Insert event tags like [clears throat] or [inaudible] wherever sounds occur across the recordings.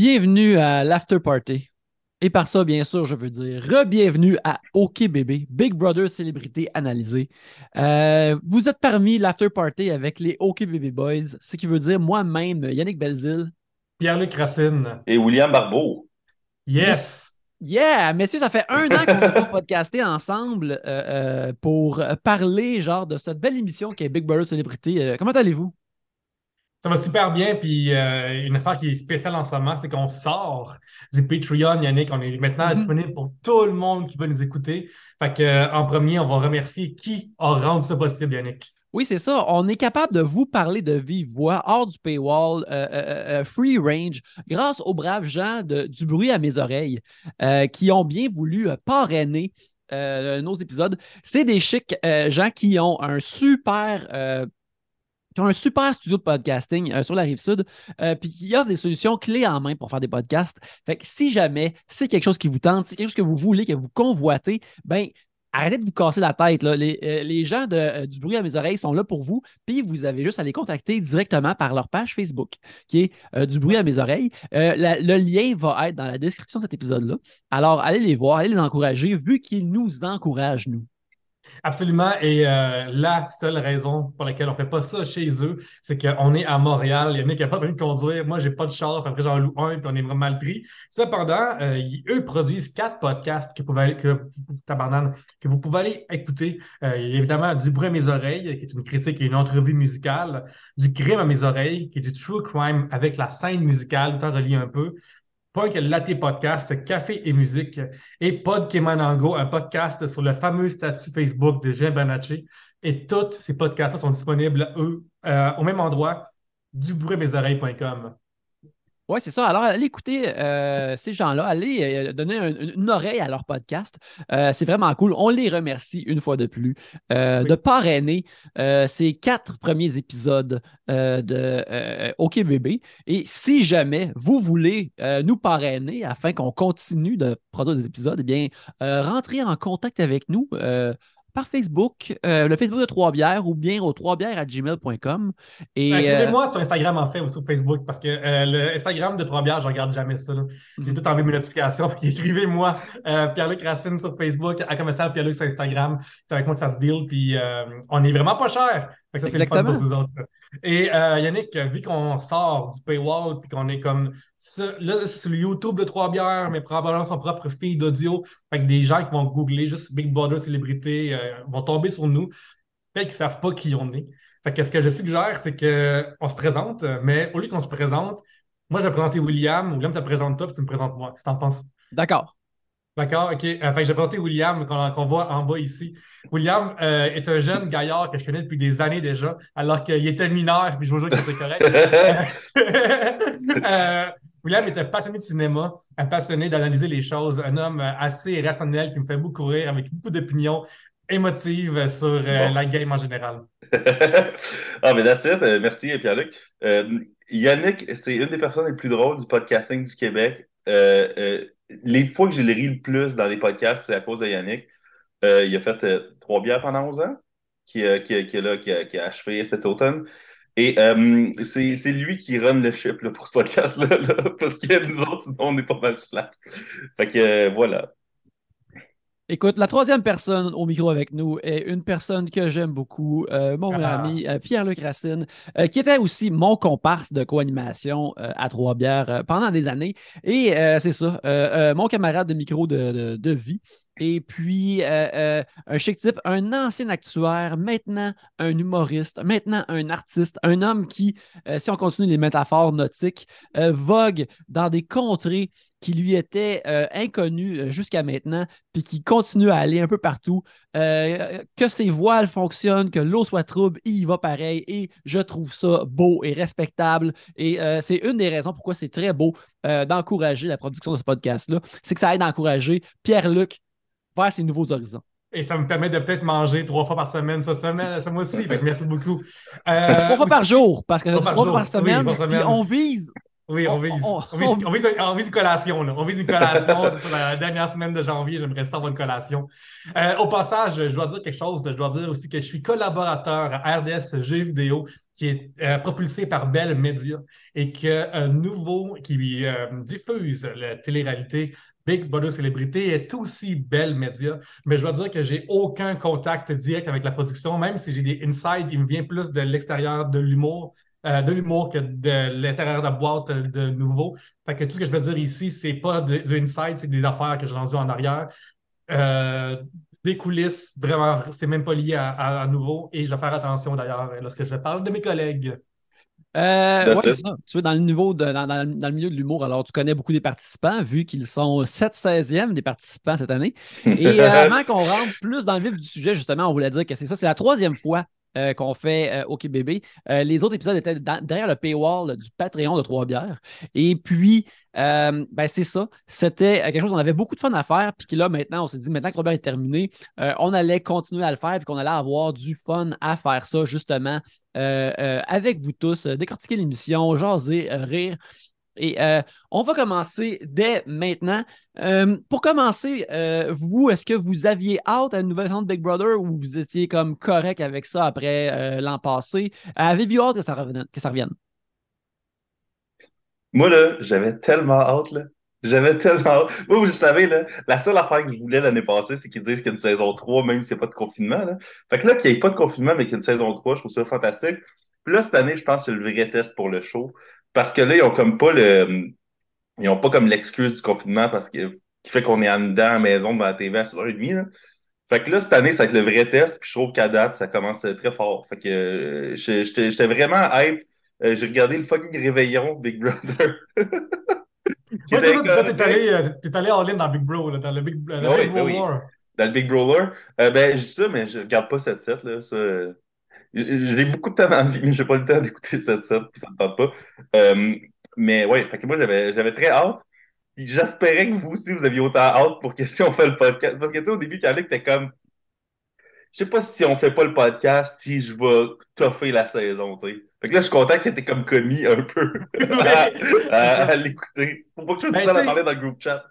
Bienvenue à l'After Party. Et par ça, bien sûr, je veux dire re-bienvenue à OK Bébé, Big Brother Célébrité Analysée. Euh, vous êtes parmi l'After Party avec les OK Bébé Boys, ce qui veut dire moi-même, Yannick Belzil. Pierre-Luc Racine. Et William Barbeau. Yes! Yeah, messieurs, ça fait un an qu'on n'a pas [laughs] podcasté ensemble euh, euh, pour parler genre de cette belle émission qui est Big Brother Célébrité. comment allez-vous? Ça va super bien. Puis euh, une affaire qui est spéciale en ce moment, c'est qu'on sort du Patreon, Yannick. On est maintenant mm-hmm. disponible pour tout le monde qui veut nous écouter. Fait que, euh, en premier, on va remercier qui a rendu ça possible, Yannick. Oui, c'est ça. On est capable de vous parler de vive voix, hors du paywall, euh, free range, grâce aux braves gens de, du bruit à mes oreilles qui ont bien voulu parrainer nos épisodes. C'est des chics gens qui ont un super qui ont un super studio de podcasting euh, sur la rive sud, euh, puis qui offre des solutions clés en main pour faire des podcasts. Fait que si jamais c'est quelque chose qui vous tente, c'est quelque chose que vous voulez, que vous convoitez, ben arrêtez de vous casser la tête. Là. Les, euh, gens de, du bruit à mes oreilles sont là pour vous, puis vous avez juste à les contacter directement par leur page Facebook, qui est du bruit à mes oreilles. le lien va être dans la description de cet épisode-là. Alors, allez les voir, allez les encourager, vu qu'ils nous encouragent, nous. Absolument. Et euh, la seule raison pour laquelle on ne fait pas ça chez eux, c'est qu'on est à Montréal. Il y en a qui n'ont pas permis de conduire. Moi, j'ai pas de char. Après, j'en loue un, puis on est vraiment mal pris. Cependant, euh, eux produisent quatre podcasts que vous pouvez, que, que vous pouvez aller écouter. Euh, évidemment, Du bruit à mes oreilles, qui est une critique et une entrevue musicale. Du crime à mes oreilles, qui est du true crime avec la scène musicale, tout en relié un peu. Punk Latte Podcast, Café et musique, et Pod Kemanango, un podcast sur le fameux statut Facebook de Jean Banacci. Et tous ces podcasts sont disponibles, eux, euh, au même endroit, dubruitmesoreilles.com. Oui, c'est ça. Alors, allez écouter euh, ces gens-là, allez euh, donner une oreille à leur podcast. Euh, c'est vraiment cool. On les remercie une fois de plus de parrainer ces quatre premiers épisodes de OK Bébé. Et si jamais vous voulez nous parrainer afin qu'on continue de produire des épisodes, eh bien, rentrez en contact avec nous par Facebook, euh, le Facebook de Trois-Bières ou bien au trois-bières à gmail.com. Et, ben, moi sur Instagram, en fait, ou sur Facebook, parce que euh, le Instagram de Trois-Bières, je regarde jamais ça. J'ai mhm. tout enlevé mes notifications. [laughs] Écrivez-moi euh, Pierre-Luc Racine sur Facebook, à commercial Pierre-Luc sur Instagram. C'est avec moi que ça se deal. Puis on est vraiment pas cher. ça, c'est le fun pour vous autres. Et euh, Yannick, vu qu'on sort du paywall puis qu'on est comme là, c'est le YouTube de Trois Bières, mais probablement son propre feed d'audio. Fait que des gens qui vont googler juste Big Brother célébrité euh, vont tomber sur nous. Peut-être qu'ils ne savent pas qui on est. Fait que ce que je suggère, c'est qu'on se présente, mais au lieu qu'on se présente, moi, je vais présenter William. William te présente toi, puis tu me présentes moi. Qu'est-ce que tu en penses? D'accord. D'accord, OK. Euh, fait je vais présenter William qu'on voit en bas ici. William euh, est un jeune gaillard que je connais depuis des années déjà, alors qu'il était mineur, puis je vous jure qu'il était correct. [laughs] Euh, William était passionné de cinéma, un passionné d'analyser les choses, un homme assez rationnel qui me fait beaucoup rire, avec beaucoup d'opinions émotives sur la game en général. [laughs] ah, mais that's it. Merci, Pierre-Luc. Yannick, c'est une des personnes les plus drôles du podcasting du Québec les fois que j'ai ri le plus dans les podcasts, c'est à cause de Yannick. Euh, il a fait euh, trois bières pendant 11 ans, qui, euh, qui, a, qui, a, achevé cet automne. Et c'est lui qui run le ship pour ce podcast-là, [laughs] parce que nous autres, on est pas mal slack. Fait que voilà. Écoute, la troisième personne au micro avec nous est une personne que j'aime beaucoup, euh, mon ah. ami euh, Pierre-Luc Racine, euh, qui était aussi mon comparse de co-animation à Trois-Bières pendant des années. Et c'est ça, mon camarade de micro de, vie. Et puis, un chic type, un ancien actuaire, maintenant un humoriste, maintenant un artiste, un homme qui, si on continue les métaphores nautiques, vogue dans des contrées qui lui était euh, inconnu euh, jusqu'à maintenant, puis qui continue à aller un peu partout. Euh, que ses voiles fonctionnent, que l'eau soit trouble, il y va pareil. Et je trouve ça beau et respectable. Et c'est une des raisons pourquoi c'est très beau d'encourager la production de ce podcast-là. C'est que ça aide à encourager Pierre-Luc vers ses nouveaux horizons. Et ça me permet de peut-être manger trois fois par semaine cette semaine, ce mois-ci. merci beaucoup. trois fois par jour, parce que trois fois par semaine, Puis on vise oui, on vise, on, vise, on, vise, une collation. Là. On vise une collation [laughs] sur la dernière semaine de janvier. J'aimerais ça avoir une collation. Euh, au passage, je dois dire quelque chose. Je dois dire aussi que je suis collaborateur à RDS Jeux vidéo. qui est propulsé par Bell Media et que Nouveau, qui diffuse la télé-réalité, Big Brother Célébrité est aussi belle média, mais je dois dire que j'ai aucun contact direct avec la production, même si j'ai des insights, il me vient plus de l'extérieur de l'humour, euh, de l'humour que de l'intérieur de la boîte de nouveau. Fait que tout ce que je veux dire ici, c'est pas des insights, c'est des affaires que j'ai rendues en arrière. Euh, des coulisses, vraiment, c'est même pas lié à, nouveau. Et je vais faire attention d'ailleurs lorsque je parle de mes collègues. Euh, ouais, ça. Tu es dans le niveau de, dans, le milieu de l'humour, alors tu connais beaucoup des participants, vu qu'ils sont 7 16e des participants cette année. Et euh, [laughs] avant qu'on rentre plus dans le vif du sujet, justement, on voulait dire que c'est ça, c'est la troisième fois euh, qu'on fait euh, OK Bébé. les autres épisodes étaient derrière le paywall du Patreon de Trois-Bières. Et puis, ben, c'est ça. C'était quelque chose qu'on avait beaucoup de fun à faire. Puis là, maintenant, on s'est dit, maintenant que Trois-Bières est terminé, on allait continuer à le faire. Puis qu'on allait avoir du fun à faire ça, justement, avec vous tous, décortiquer l'émission, jaser, rire. Et euh, on va commencer dès maintenant. Euh, pour commencer, euh, vous, est-ce que vous aviez hâte à une nouvelle saison de Big Brother ou vous étiez comme correct avec ça après l'an passé? Avez-vous hâte que ça revienne? Moi, là, j'avais tellement hâte, là. J'avais tellement hâte. Moi, vous le savez, là, la seule affaire que je voulais l'année passée, c'est qu'ils disent qu'il y a une saison 3, même s'il n'y a pas de confinement. Là. Fait que là, qu'il n'y ait pas de confinement, mais qu'il y ait une saison 3, je trouve ça fantastique. Puis là, cette année, je pense que c'est le vrai test pour le show. Parce que là, ils ont comme pas le. Ils ont pas comme l'excuse du confinement parce que qui fait qu'on est en dedans à la maison devant la TV à 6h30. Là. Fait que là, cette année, ça va être le vrai test, puis je trouve qu'à date, ça commence très fort. Fait que euh, j'étais vraiment hype. Euh, j'ai regardé le fucking réveillon de Big Brother. [laughs] Ouais, c'est ça, toi, t'es allé, [laughs] euh, es allé en ligne dans Big Bro, là, dans le Big, Big Bro ben Dans le Big Brawler. ben, je dis ça, mais je regarde pas cette set, là. Ça, j'ai beaucoup de temps dans la vie, mais j'ai pas le temps d'écouter cette set, puis ça me tente pas. Euh, mais ouais, fait que moi, j'avais, très hâte. Puis j'espérais que vous aussi, vous aviez autant hâte pour que si on fait le podcast. Parce que tu sais, au début, Carlic, t'es comme. Je sais pas si on fait pas le podcast, si je vais toffer la saison, tu sais. Fait que là, je suis content que t'es comme commis un peu [laughs] à, l'écouter. Faut pas que je me ben, à parler dans le groupe chat.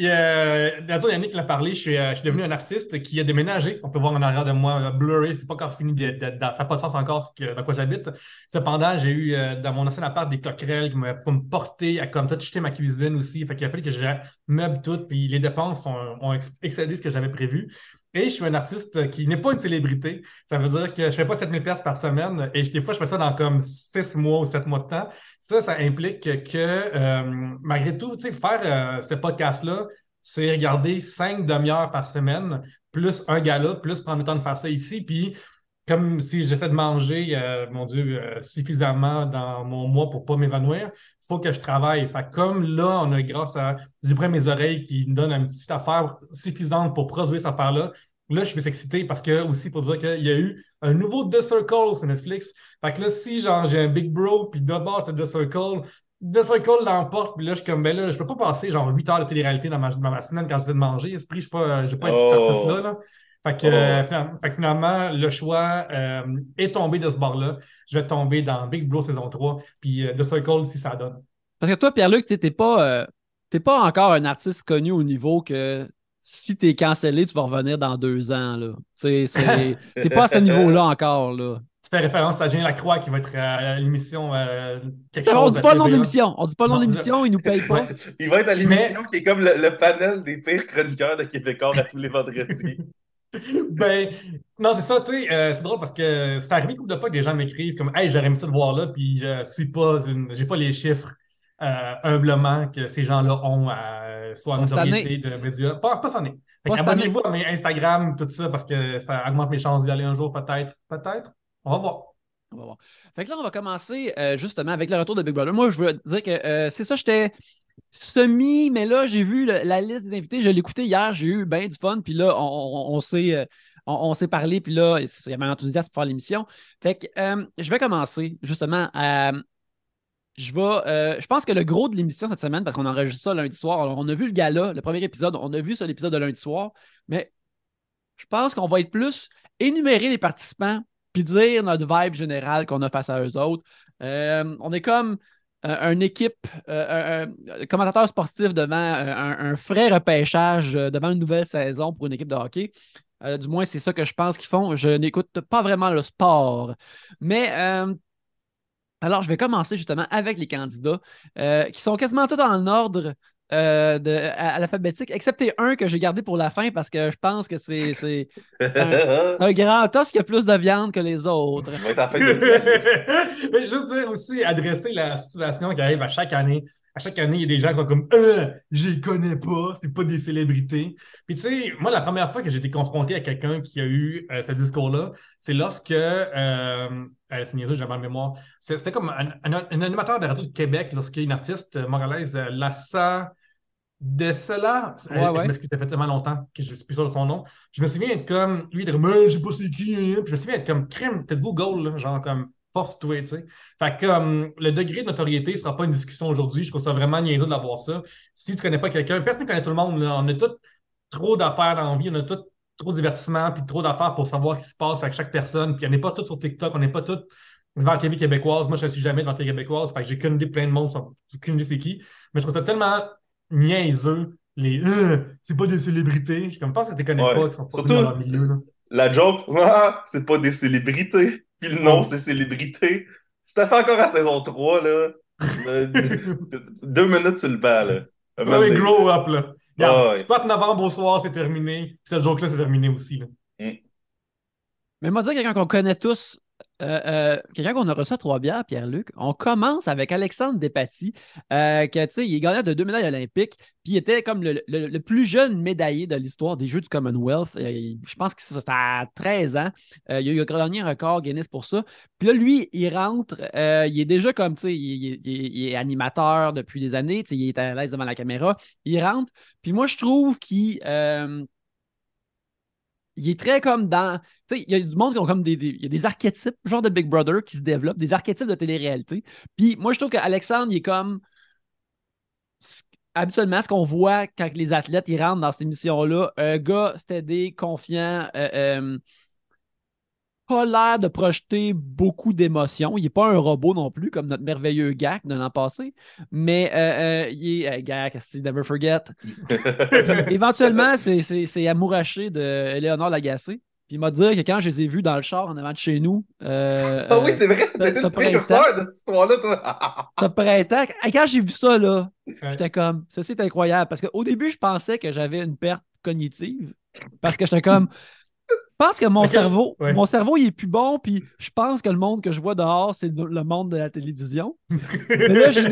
Euh, Yannick l'a parlé, je suis, euh, je suis, devenu un artiste qui a déménagé. On peut voir en arrière de moi, euh, blurry, c'est pas encore fini, de, de, ça n'a pas de sens encore ce dans quoi j'habite. Cependant, j'ai eu dans mon ancien appart des coquerelles qui m'ont me porter à comme jeter ma cuisine aussi. Fait qu'il a fallu que je meuble tout, puis les dépenses ont, ont excédé ce que j'avais prévu. Et je suis un artiste qui n'est pas une célébrité. Ça veut dire que je ne fais pas 7000 pièces par semaine et des fois, je fais ça dans comme 6 mois ou 7 mois de temps. Ça, ça implique que euh, malgré tout, faire euh, ce podcast-là, c'est regarder 5 demi-heures par semaine, plus un gala, plus prendre le temps de faire ça ici. Puis comme si j'essaie de manger, euh, mon Dieu, euh, suffisamment dans mon mois pour ne pas m'évanouir, il faut que je travaille. Fait comme là, on a grâce à du à mes oreilles qui me donne une petite affaire suffisante pour produire cette affaire-là. Là, je suis excité parce que aussi pour dire qu'il y a eu un nouveau The Circle sur Netflix. Fait que là, si genre j'ai un Big Bro, puis d'abord The Circle, The Circle l'emporte, puis là, je suis comme, ben là, je peux pas passer genre 8 heures de télé-réalité dans ma, dans ma semaine quand j'essaie de manger. Esprit, je ne vais pas être cet oh. artiste-là. Là. Fait que, euh, finalement, le choix euh, est tombé de ce bord-là. Je vais tomber dans Big Bro saison 3, puis euh, The Circle si ça donne. Parce que toi, Pierre-Luc, tu n'es pas, pas encore un artiste connu au niveau que si tu es cancellé, tu vas revenir dans deux ans. Tu n'es [laughs] pas à ce niveau-là encore. Là. Tu fais référence à Jean Lacroix qui va être à l'émission quelque chose. On dit pas le nom d'émission. On dit pas le nom d'émission, il nous paye pas. [laughs] il va être à l'émission qui est comme le, panel des pires chroniqueurs de Québécois à tous les vendredis. [laughs] [laughs] ben, non, c'est ça, tu sais, euh, c'est drôle parce que c'est arrivé une couple de fois que des gens m'écrivent comme Hey, j'aurais aimé ça de voir là, puis je suis pas une. J'ai pas les chiffres euh, humblement que ces gens-là ont à soit une notoriété de médias. Pas, pas année. Abonnez-vous à mes Instagram, tout ça, parce que ça augmente mes chances d'y aller un jour, peut-être. Peut-être. On va voir. On va voir. Fait que là, on va commencer euh, justement avec le retour de Big Brother. Moi, je veux dire que c'est ça, j'étais semi, mais là, j'ai vu la liste des invités. Je l'ai écouté hier, j'ai eu bien du fun. Puis là, on, s'est. Euh, on, parlé, puis là, il y avait un enthousiasme pour faire l'émission. Fait que euh, je vais commencer justement je vais. Euh, je pense que le gros de l'émission cette semaine, parce qu'on enregistre ça lundi soir, alors on a vu le gala, le premier épisode, on a vu ça l'épisode de lundi soir, mais je pense qu'on va être plus énumérer les participants puis dire notre vibe générale qu'on a face à eux autres. on est comme une équipe, euh, un, commentateur sportif devant euh, un, frais repêchage euh, devant une nouvelle saison pour une équipe de hockey. du moins, c'est ça que je pense qu'ils font. Je n'écoute pas vraiment le sport. Mais Alors, je vais commencer justement avec les candidats euh, qui sont quasiment tous dans l'ordre euh, de, à, l'alphabétique, excepté un que j'ai gardé pour la fin parce que je pense que c'est, c'est, un, [laughs] un, grand os qui a plus de viande que les autres. [laughs] Mais juste dire aussi, adresser la situation qui arrive à chaque année à chaque année, il y a des gens qui sont comme euh, je les connais pas, c'est pas des célébrités. Puis tu sais, moi, la première fois que j'ai été confronté à quelqu'un qui a eu euh, ce discours-là, c'est lorsque euh, euh c'est niaiseux, j'ai mal mémoire. C'était comme un, animateur de radio de Québec, lorsqu'il y a une artiste moralaise, Lassa Dessela. Ouais, Je m'excuse, ça fait tellement longtemps que je ne suis plus sûr de son nom. Je me souviens être comme, lui, dire, mais je sais pas c'est qui. Hein. Puis je me souviens être comme, crime, t'es Google, là, genre comme, force-toi, tu sais. Fait que um, le degré de notoriété ne sera pas une discussion aujourd'hui. Je trouve ça vraiment niaiseux d'avoir ça. Si tu ne connais pas quelqu'un, personne ne connaît tout le monde. On a tout trop d'affaires dans la vie, on a tout trop de divertissement, puis trop d'affaires pour savoir ce qui se passe avec chaque personne. Puis on n'est pas tous sur TikTok, on n'est pas tous devant la TV québécoise. Moi, je ne suis jamais devant la TV québécoise. Fait que j'ai qu'une idée plein de monde, j'ai qu'une idée c'est qui. Mais je trouve ça tellement niaiseux. Les euh, c'est pas des célébrités. Je ne pense que tu ne connais pas, qui sont pas dans leur milieu. Là. La joke, ah, [laughs] c'est pas des célébrités. Puis le nom, c'est célébrité. C'était fait encore à saison 3, là. [laughs] Euh, deux minutes sur le banc, là. Oui, grow up, là. Regarde, C'est pas novembre au soir, c'est terminé. Cette joke-là, c'est terminé aussi, là. Mm. Mais moi, dire quelqu'un qu'on connaît tous euh, euh, quelqu'un qu'on a reçu à Trois-Bières, Pierre-Luc, on commence avec Alexandre Despatie, euh, qui il est gagnant de deux médailles olympiques, puis il était comme le, plus jeune médaillé de l'histoire des Jeux du Commonwealth. je pense que c'était à 13 ans. il a eu gagné un record Guinness pour ça. Puis là, lui, il rentre, il est déjà comme, tu sais, il, est animateur depuis des années, il est à l'aise devant la caméra. Il rentre, puis moi, je trouve qu'il il est très comme dans. Tu sais, il y a du monde qui ont comme des, Il y a des archétypes, genre de Big Brother, qui se développent, des archétypes de télé-réalité. Puis moi, je trouve qu'Alexandre, il est comme. Habituellement, ce qu'on voit quand les athlètes ils rentrent dans cette émission-là, un gars stédé, confiant, euh, euh, pas l'air de projeter beaucoup d'émotions. Il n'est pas un robot non plus, comme notre merveilleux Gak de l'an passé. Mais euh, euh il est. Euh, Gak, never forget? [laughs] éventuellement, c'est amouraché de Léonard Lagacé. Puis il m'a dit que quand je les ai vus dans le char en avant de chez nous. Euh, ah oui, c'est vrai, t'es une précurseur de cette histoire-là, toi. [laughs] ce printemps. Quand j'ai vu ça, là, j'étais comme, ceci est incroyable. Parce qu'au début, je pensais que j'avais une perte cognitive. Parce que j'étais comme, je pense que mon cerveau, mon cerveau, il est plus bon, puis je pense que le monde que je vois dehors, c'est le monde de la télévision. [laughs] mais là, j'ai.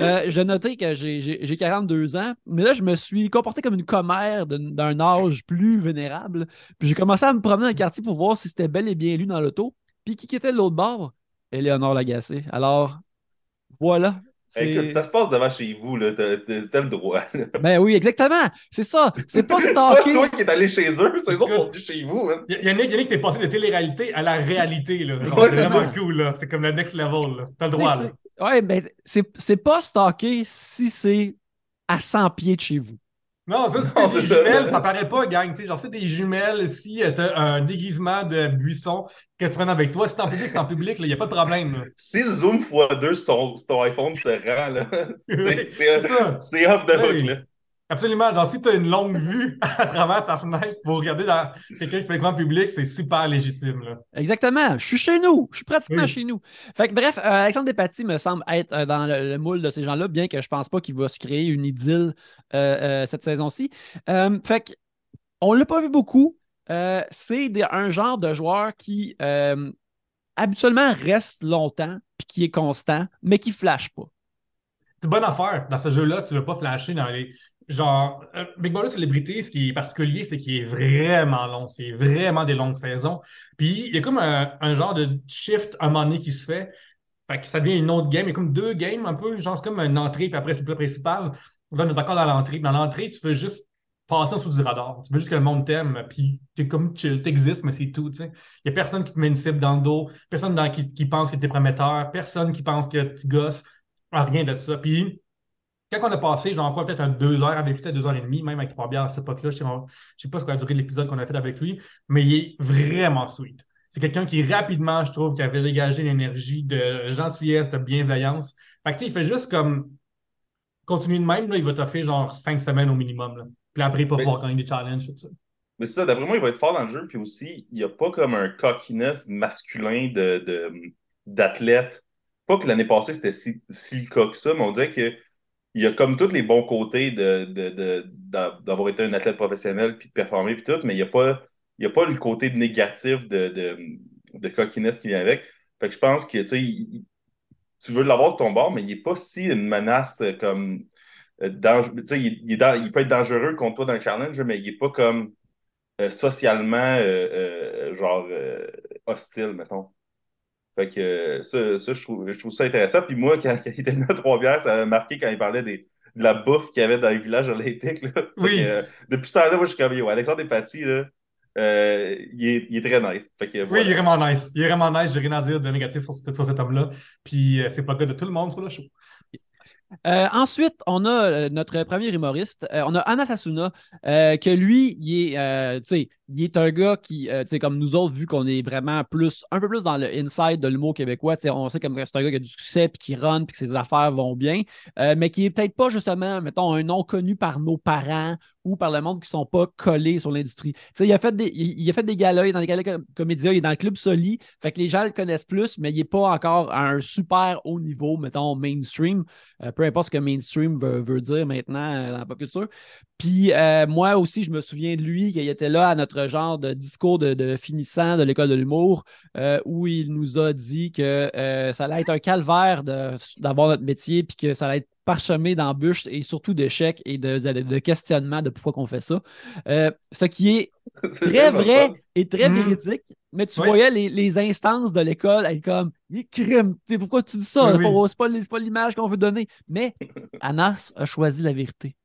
Euh, j'ai noté que j'ai 42 ans, mais là, je me suis comporté comme une commère d'un âge plus vénérable. Puis j'ai commencé à me promener dans le quartier pour voir si c'était bel et bien lui dans l'auto. Puis qui était de l'autre bord? Éléonore Lagacé. Alors, voilà, Écoute, ça se passe devant chez vous, là. T'as, le droit. [laughs] Ben oui, exactement. C'est ça. C'est pas stalker. c'est toi qui es allé chez eux, c'est eux autres qui sont venus chez vous. Il y, en a, qui est passé de télé-réalité à la réalité, là. c'est vraiment cool, là. C'est comme le next level, là. T'as le droit, là. Ouais, ben, c'est, c'est pas stalker si c'est à 100 pieds de chez vous. Non, ça, c'est des jumelles, ça paraît pas, gang. Genre, c'est des jumelles. Si euh, t'as un déguisement de buisson que tu prends avec toi, si c'est en public, c'est en public, il n'y a pas de problème. Si le zoom x2 sur ton, iPhone se rend, là, [laughs] c'est off the hook. Là. Absolument. Genre, si tu as une longue vue [laughs] à travers ta fenêtre pour regarder dans quelqu'un qui fait grand public, c'est super légitime. Là. Exactement. Je suis chez nous. Je suis pratiquement chez nous. Fait que, bref, euh, Alexandre Despatie me semble être euh, dans le, moule de ces gens-là, bien que je pense pas qu'il va se créer une idylle euh, cette saison-ci. fait que, on l'a pas vu beaucoup. c'est un genre de joueur qui habituellement reste longtemps puis qui est constant, mais qui flash pas. C'est une bonne affaire. Dans ce jeu-là, tu ne veux pas flasher dans les genre, euh, Big Brother Célébrité, ce qui est particulier, c'est qu'il est vraiment long. C'est vraiment des longues saisons. Puis il y a comme un, genre de shift à un moment donné qui se fait. Fait que ça devient une autre game. Il y a comme deux games un peu. Genre, c'est comme une entrée, puis après, c'est le plat principal. Là, on est encore dans l'entrée. Dans l'entrée, tu veux juste passer en dessous du radar. Tu veux juste que le monde t'aime, puis es comme chill, t'existes, mais c'est tout. Il n'y a personne qui te met une cible dans le dos, personne qui, pense que tu es prometteur, personne qui pense que tu gosses, rien de ça. Puis quand on a passé, genre, quoi, peut-être un deux heures avec lui, peut-être deux heures et demie, même avec trois bières à cette époque-là, je ne sais, pas ce qu'a duré l'épisode qu'on a fait avec lui, mais il est vraiment sweet. C'est quelqu'un qui, rapidement, je trouve, qui avait dégagé l'énergie de gentillesse, de bienveillance. Fait que, tu sais, il fait juste comme continuer de même, là, il va t'offrir genre cinq semaines au minimum. Là. Puis après, il va pouvoir gagner des challenges, tout ça. Mais c'est ça, d'après moi, il va être fort dans le jeu. Puis aussi, il n'y a pas comme un cockiness masculin de, d'athlète pas que l'année passée, c'était si, si, le cas que ça, mais on dirait qu'il y a comme tous les bons côtés d'avoir de, de, été un athlète professionnel puis de performer puis tout, mais il n'y a, pas, a pas le côté négatif de, de, qui vient avec. Fait que je pense que tu veux l'avoir de ton bord, mais il n'est pas si une menace comme. Euh, il, il, peut être dangereux contre toi dans le challenge, mais il n'est pas comme euh, socialement euh, genre hostile, mettons. Fait que ça, je, trouve, je trouve ça intéressant. Puis moi, [laughs] quand, il était dans trois bières, ça m'a marqué quand il parlait des, de la bouffe qu'il y avait dans le village olympique. Là. Oui. depuis ce temps-là, moi, je suis comme, Alexandre Despatie, là, euh, il, est, il, est, très nice. oui, il est vraiment nice. Il est vraiment nice. J'ai rien à dire de négatif sur, sur cet homme-là. Puis euh, c'est pas le cas de tout le monde sur le show. Euh, ensuite, on a notre premier humoriste. on a Anna Sasuna, que lui, il est, il est un gars qui, comme nous autres, vu qu'on est vraiment plus, un peu plus dans le inside de l'humour québécois, on sait que c'est un gars qui a du succès, puis qui run, puis que ses affaires vont bien, mais qui est peut-être pas justement, mettons, un nom connu par nos parents ou par le monde qui sont pas collés sur l'industrie. Il a, fait des, il, a fait des galas, dans des galas comédia, il est dans le club Soli, fait que les gens le connaissent plus, mais il n'est pas encore à un super haut niveau, mettons, mainstream, euh, peu importe ce que mainstream veut, dire maintenant euh, dans la pop culture. Puis euh, moi aussi, je me souviens de lui, qu'il était là à notre genre de discours de, finissant de l'école de l'humour, où il nous a dit que ça allait être un calvaire d'avoir notre métier, puis que ça allait être parsemé d'embûches et surtout d'échecs et de, questionnements de pourquoi on fait ça. Euh, ce qui est, [laughs] très vrai et très mm. véridique, mais tu voyais les, instances de l'école être comme crime, pourquoi tu dis ça? C'est pas, l'image qu'on veut donner. Mais Anas a choisi la vérité.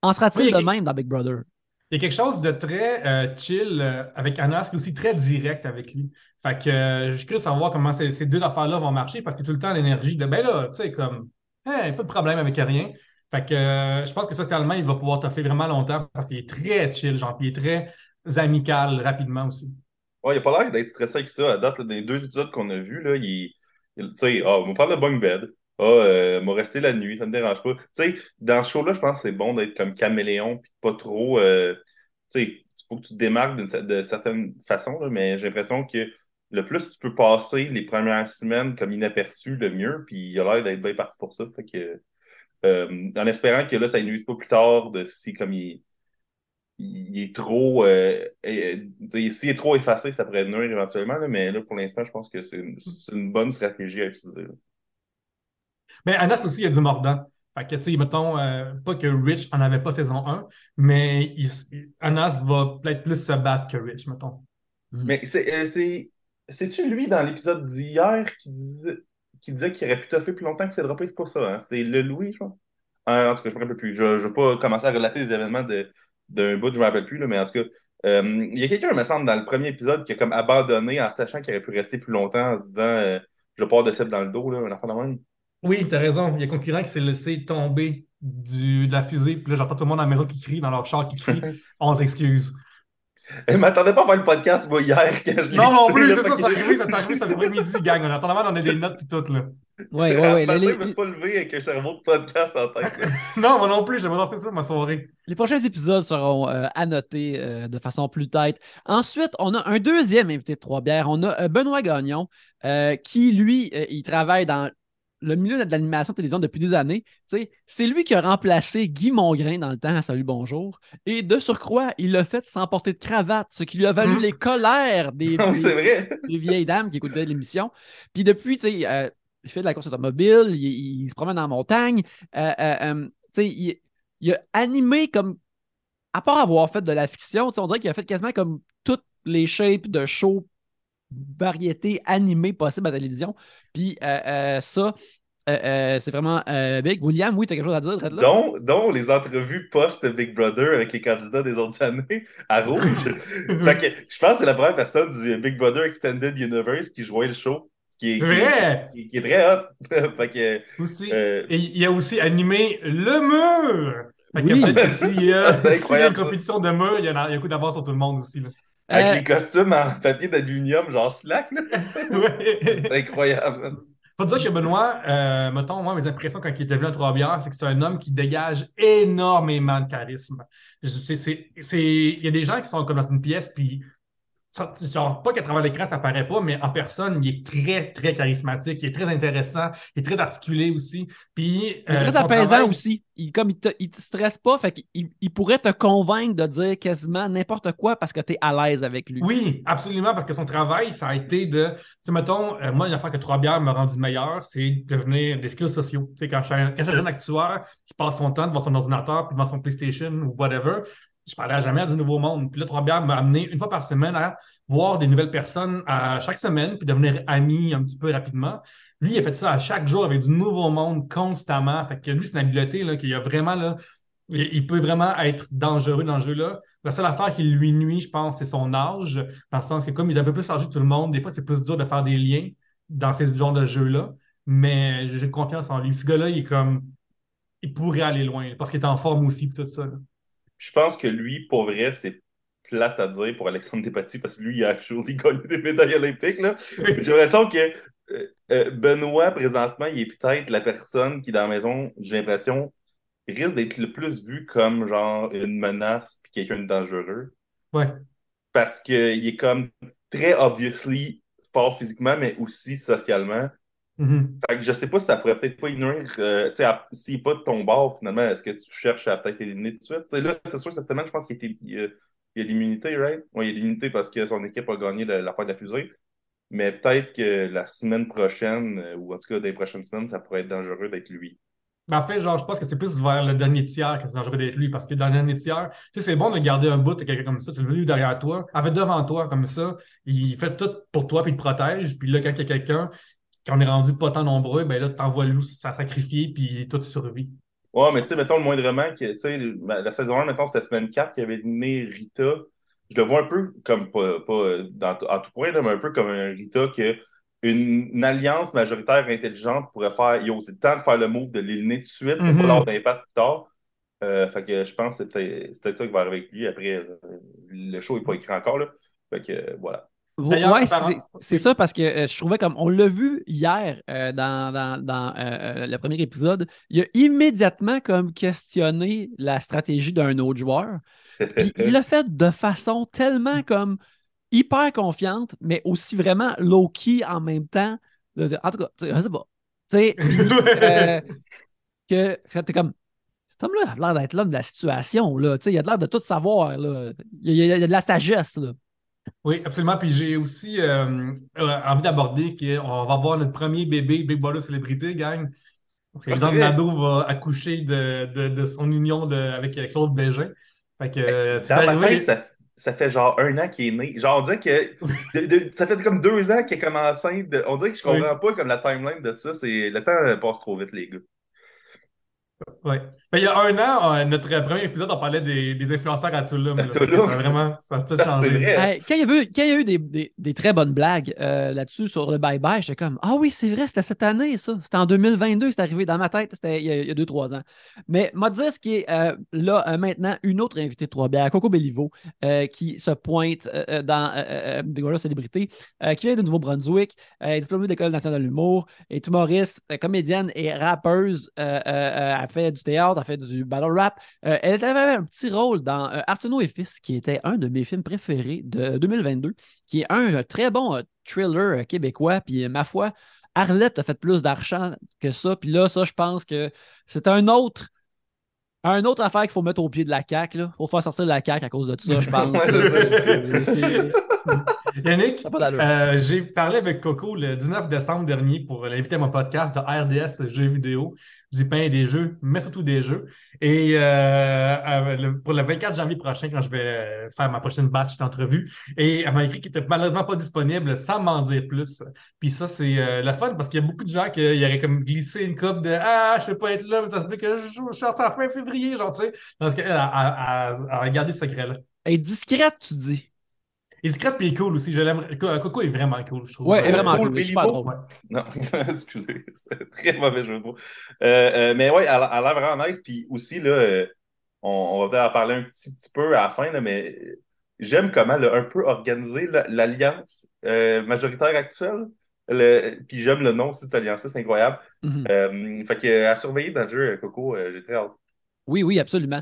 En sera-t-il de même dans Big Brother? Il y a quelque chose de très euh, chill euh, avec Anas, mais aussi très direct avec lui. Fait que je suis curieux de savoir comment ces, ces deux affaires-là vont marcher parce que tout le temps l'énergie de ben là, tu sais, comme pas de problème avec rien. Fait que euh, je pense que socialement, il va pouvoir toffer vraiment longtemps parce qu'il est très chill, genre, puis il est très amical rapidement aussi. Ouais, il a pas l'air d'être stressé avec ça. À date, des deux épisodes qu'on a vus, là, il, tu sais, ah, on va prendre le bunk bed. Ah, euh, m'a resté la nuit, ça me dérange pas. Tu sais, dans ce show-là, je pense que c'est bon d'être comme caméléon, puis pas trop. Euh, tu sais, il faut que tu te démarques de certaines façons, mais j'ai l'impression que le plus tu peux passer les premières semaines comme inaperçu, le mieux. Puis il a l'air d'être bien parti pour ça. Fait que, euh, en espérant que là, ça nuise pas plus tard de si comme il, est trop. S'il est trop effacé, ça pourrait nuire éventuellement. mais là, pour l'instant, je pense que c'est une, bonne stratégie à utiliser. Mais Anas aussi, il a du mordant. Fait que, tu sais, mettons, euh, pas que Rich en avait pas saison 1, mais Anas va peut-être plus se battre que Rich, mettons. Mais c'est c'est-tu lui dans l'épisode d'hier qui disait qui disait qu'il aurait pu toffer plus longtemps que c'est droppé? C'est pas ça, hein? C'est le Louis, je crois. Ah, en tout cas, je me rappelle plus. Je ne vais pas commencer à relater des événements d'un bout, je ne me rappelle plus, là, mais en tout cas, euh, il y a quelqu'un, me semble, dans le premier épisode qui a comme abandonné en sachant qu'il aurait pu rester plus longtemps en se disant euh, je pars de celle dans le dos, là, un enfant de même. Oui, tu as raison. Il y a un concurrent qui s'est laissé tomber du, de la fusée, puis là, j'entends tout le monde à la maison qui crie, dans leur char qui crie [laughs] on s'excuse. Je m'attendais pas à faire le podcast, moi, hier. Quand je non, non plus, c'est ça, ça arrivé, ça arrivé, ça devrait midi, gang. En attendant, on a des notes et tout, là. Oui, oui, oui. Je me suis pas levé avec un cerveau de podcast en tête. [laughs] non, moi non plus, j'aimerais danser ça ma soirée. Les prochains épisodes seront euh, annotés euh, de façon plus tête. Ensuite, on a un deuxième invité de Trois-Bières. On a euh, Benoît Gagnon, qui, lui, il travaille dans le milieu de l'animation télévision depuis des années, c'est lui qui a remplacé Guy Mongrain dans le temps à Salut Bonjour. Et de surcroît, il l'a fait sans porter de cravate, ce qui lui a valu hum. les colères des, [laughs] vieilles dames qui écoutaient l'émission. Puis depuis, euh, il fait de la course automobile, il, se promène en montagne. Euh, euh, il, il, a animé comme. À part avoir fait de la fiction, on dirait qu'il a fait quasiment comme toutes les shapes de shows variété animée possible à la télévision. Puis euh, euh, ça, euh, c'est vraiment big. William, oui, tu as quelque chose à dire? Dont, dont, les entrevues post-Big Brother avec les candidats des autres années à Rouge. [laughs] fait que, je pense que c'est la première personne du Big Brother Extended Universe qui jouait le show. Ce qui est, vrai! Qui, est très hot. [laughs] fait que, aussi, et il a aussi animé Le Mur! Fait oui. que peut-être [laughs] s'il y a une compétition de mur, il y a, un coup d'avance sur tout le monde aussi. Là. Avec euh, les costumes en papier d'aluminium, genre slack. Là. [laughs] c'est incroyable. Faut dire que Benoît, euh, mettons, moi, mes impressions quand il était venu à Trois-Bières, c'est que c'est un homme qui dégage énormément de charisme. Il y a des gens qui sont comme dans une pièce, puis genre, pas qu'à travers l'écran, ça paraît pas, mais en personne, il est très, très charismatique, il est très intéressant, il est très articulé aussi. Puis, il est très apaisant aussi. Il, comme il te, te stresse pas, fait qu'il il pourrait te convaincre de dire quasiment n'importe quoi parce que tu es à l'aise avec lui. Oui, absolument, parce que son travail, ça a été de. Tu mettons, moi, une affaire que Trois Bières m'a rendu meilleur, c'est de devenir des skills sociaux. Tu sais, quand je suis un, jeune actuaire qui passe son temps devant son ordinateur puis devant son PlayStation ou whatever, je parlais jamais du nouveau monde. Puis là, Trois Bières m'a amené une fois par semaine à voir des nouvelles personnes à chaque semaine, puis devenir ami un petit peu rapidement. Lui, il a fait ça à chaque jour avec du nouveau monde constamment. Fait que lui, c'est une habileté qu'il a vraiment là. Il peut vraiment être dangereux dans le jeu-là. La seule affaire qui lui nuit, je pense, c'est son âge. Dans le sens que comme il est un peu plus âgé que tout le monde, des fois, c'est plus dur de faire des liens dans ces genres de jeux-là. Mais j'ai confiance en lui. Ce gars-là, il est comme. Il pourrait aller loin parce qu'il est en forme aussi, tout ça. Je pense que lui, pour vrai, c'est plate à dire pour Alexandre Despatie parce que lui, il a actually gagné des médailles olympiques. [laughs] J'ai l'impression que euh, euh, Benoît, présentement, il est peut-être la personne qui, dans la maison, j'ai l'impression, risque d'être le plus vu comme genre une menace puis quelqu'un de dangereux. Ouais. Parce qu'il est comme très obviously fort physiquement, mais aussi socialement. Mm-hmm. Fait que je sais pas si ça pourrait peut-être pas ignorer. Euh, tu sais, s'il n'est pas de ton bord, finalement, est-ce que tu cherches à peut-être éliminer tout de suite? là, c'est sûr, cette semaine, je pense qu'il. Il y a l'immunité, right? Oui, il y a l'immunité parce que son équipe a gagné la fin de la fusée. Mais peut-être que la semaine prochaine, euh, ou en tout cas des prochaines semaines, ça pourrait être dangereux d'être lui. en fait, genre, je pense que c'est plus vers le dernier tiers que c'est dangereux d'être lui, parce que dans le dernier tiers, tu sais, c'est bon de garder un bout de quelqu'un comme ça, tu le veux derrière toi, fait, devant toi, comme ça, il fait tout pour toi, puis il te protège, puis là, quand il y a quelqu'un, quand on est rendu pas tant nombreux, ben là, t'envoies lui ça sacrifier, puis tout survie. Ouais, mais tu sais, mettons le moindrement que, tu sais, la saison 1, mettons, c'était semaine 4 qui avait éliminé Rita. Je le vois un peu comme, pas, pas dans, en tout point, mais un peu comme un Rita que une, alliance majoritaire intelligente pourrait faire, yo, c'est le temps de faire le move, de l'éliminer tout de suite, pour mm-hmm. avoir d'impact plus tard. Euh, fait que je pense que c'est peut-être ça qui va arriver avec lui. Après, euh, le show n'est pas écrit encore, là. Fait que, voilà. Ouais, c'est ça parce que euh, je trouvais comme on l'a vu hier euh, dans, dans, euh, le premier épisode, il a immédiatement comme questionné la stratégie d'un autre joueur. Puis il l'a fait de façon tellement comme hyper confiante, mais aussi vraiment low-key en même temps. En tout cas, je sais pas. Tu sais, [laughs] que c'était comme cet homme-là a l'air d'être l'homme de la situation. Là. Il a l'air de tout savoir. Là. Il, y a, de la sagesse. Là. Oui, absolument. Puis j'ai aussi euh, euh, envie d'aborder qu'on va voir notre premier bébé Big Brother Célébrité, gang. C'est ah, Nado va accoucher de, son union avec Claude Bégin. Fait que, euh, ça, fait genre un an qu'il est né. Genre, on dirait que [laughs] ça fait comme deux ans qu'il a commencé. on dirait que je comprends pas comme la timeline de ça. Le temps passe trop vite, les gars. Oui. Il y a un an, euh, notre premier épisode, on parlait des, des influenceurs à Tulum. À Tulum. Ça a vraiment ça a tout changé. quand, il y a eu, quand il y a eu des, des, des très bonnes blagues euh, là-dessus sur le bye-bye, j'étais comme Ah oui, c'est vrai, c'était cette année, ça. C'était en 2022, c'est arrivé dans ma tête, c'était il y a deux, trois ans. Mais m'a dit ce qui est euh, là maintenant une autre invitée de Trois-Bières, Coco Bellivo, qui se pointe dans des grosses célébrités, qui vient de Nouveau-Brunswick, diplômée de l'École nationale de l'humour, est humoriste, comédienne et rappeuse fait du théâtre, elle fait du battle rap. Euh, elle avait un petit rôle dans euh, Arsenault et Fils, qui était un de mes films préférés de 2022, qui est un euh, très bon thriller québécois. Puis, ma foi, Arlette a fait plus d'argent que ça. Puis là, ça, je pense que c'est un autre. Un autre affaire qu'il faut mettre au pied de la CAQ. Il faut faire sortir la CAQ à cause de tout ça, je pense. [laughs] [laughs] Yannick, j'ai parlé avec Coco le 19 décembre dernier pour l'inviter à mon podcast de RDS Jeux vidéo du pain et des jeux, mais surtout des jeux. Et euh, euh, pour le 24 janvier prochain, quand je vais euh, faire ma prochaine batch d'entrevue, et elle m'a écrit qu'il n'était malheureusement pas disponible sans m'en dire plus. Puis ça, c'est la fun parce qu'il y a beaucoup de gens qui auraient comme glissé une coupe de Ah, je ne vais pas être là, mais ça se dit que je, je suis en fin février, genre, tu sais. Parce qu'elle a, regardé ce secret-là. Est discrète, tu dis. Il se puis il est cool aussi. Je l'aime. Coco est vraiment cool, je trouve. Ouais, il est vraiment cool. Super drôle. Non, [laughs] excusez. C'est très mauvais jeu de mots. Euh, euh, mais ouais, elle, a l'air vraiment nice. Puis aussi, là, euh, on, on, va peut-être en parler un petit, petit peu à la fin, là, mais j'aime comment elle a un peu organisé l'alliance majoritaire actuelle. Le, puis j'aime le nom aussi de cette alliance c'est incroyable. Mm -hmm. fait que, à surveiller dans le jeu, Coco, j'ai très hâte. Oui, oui, absolument.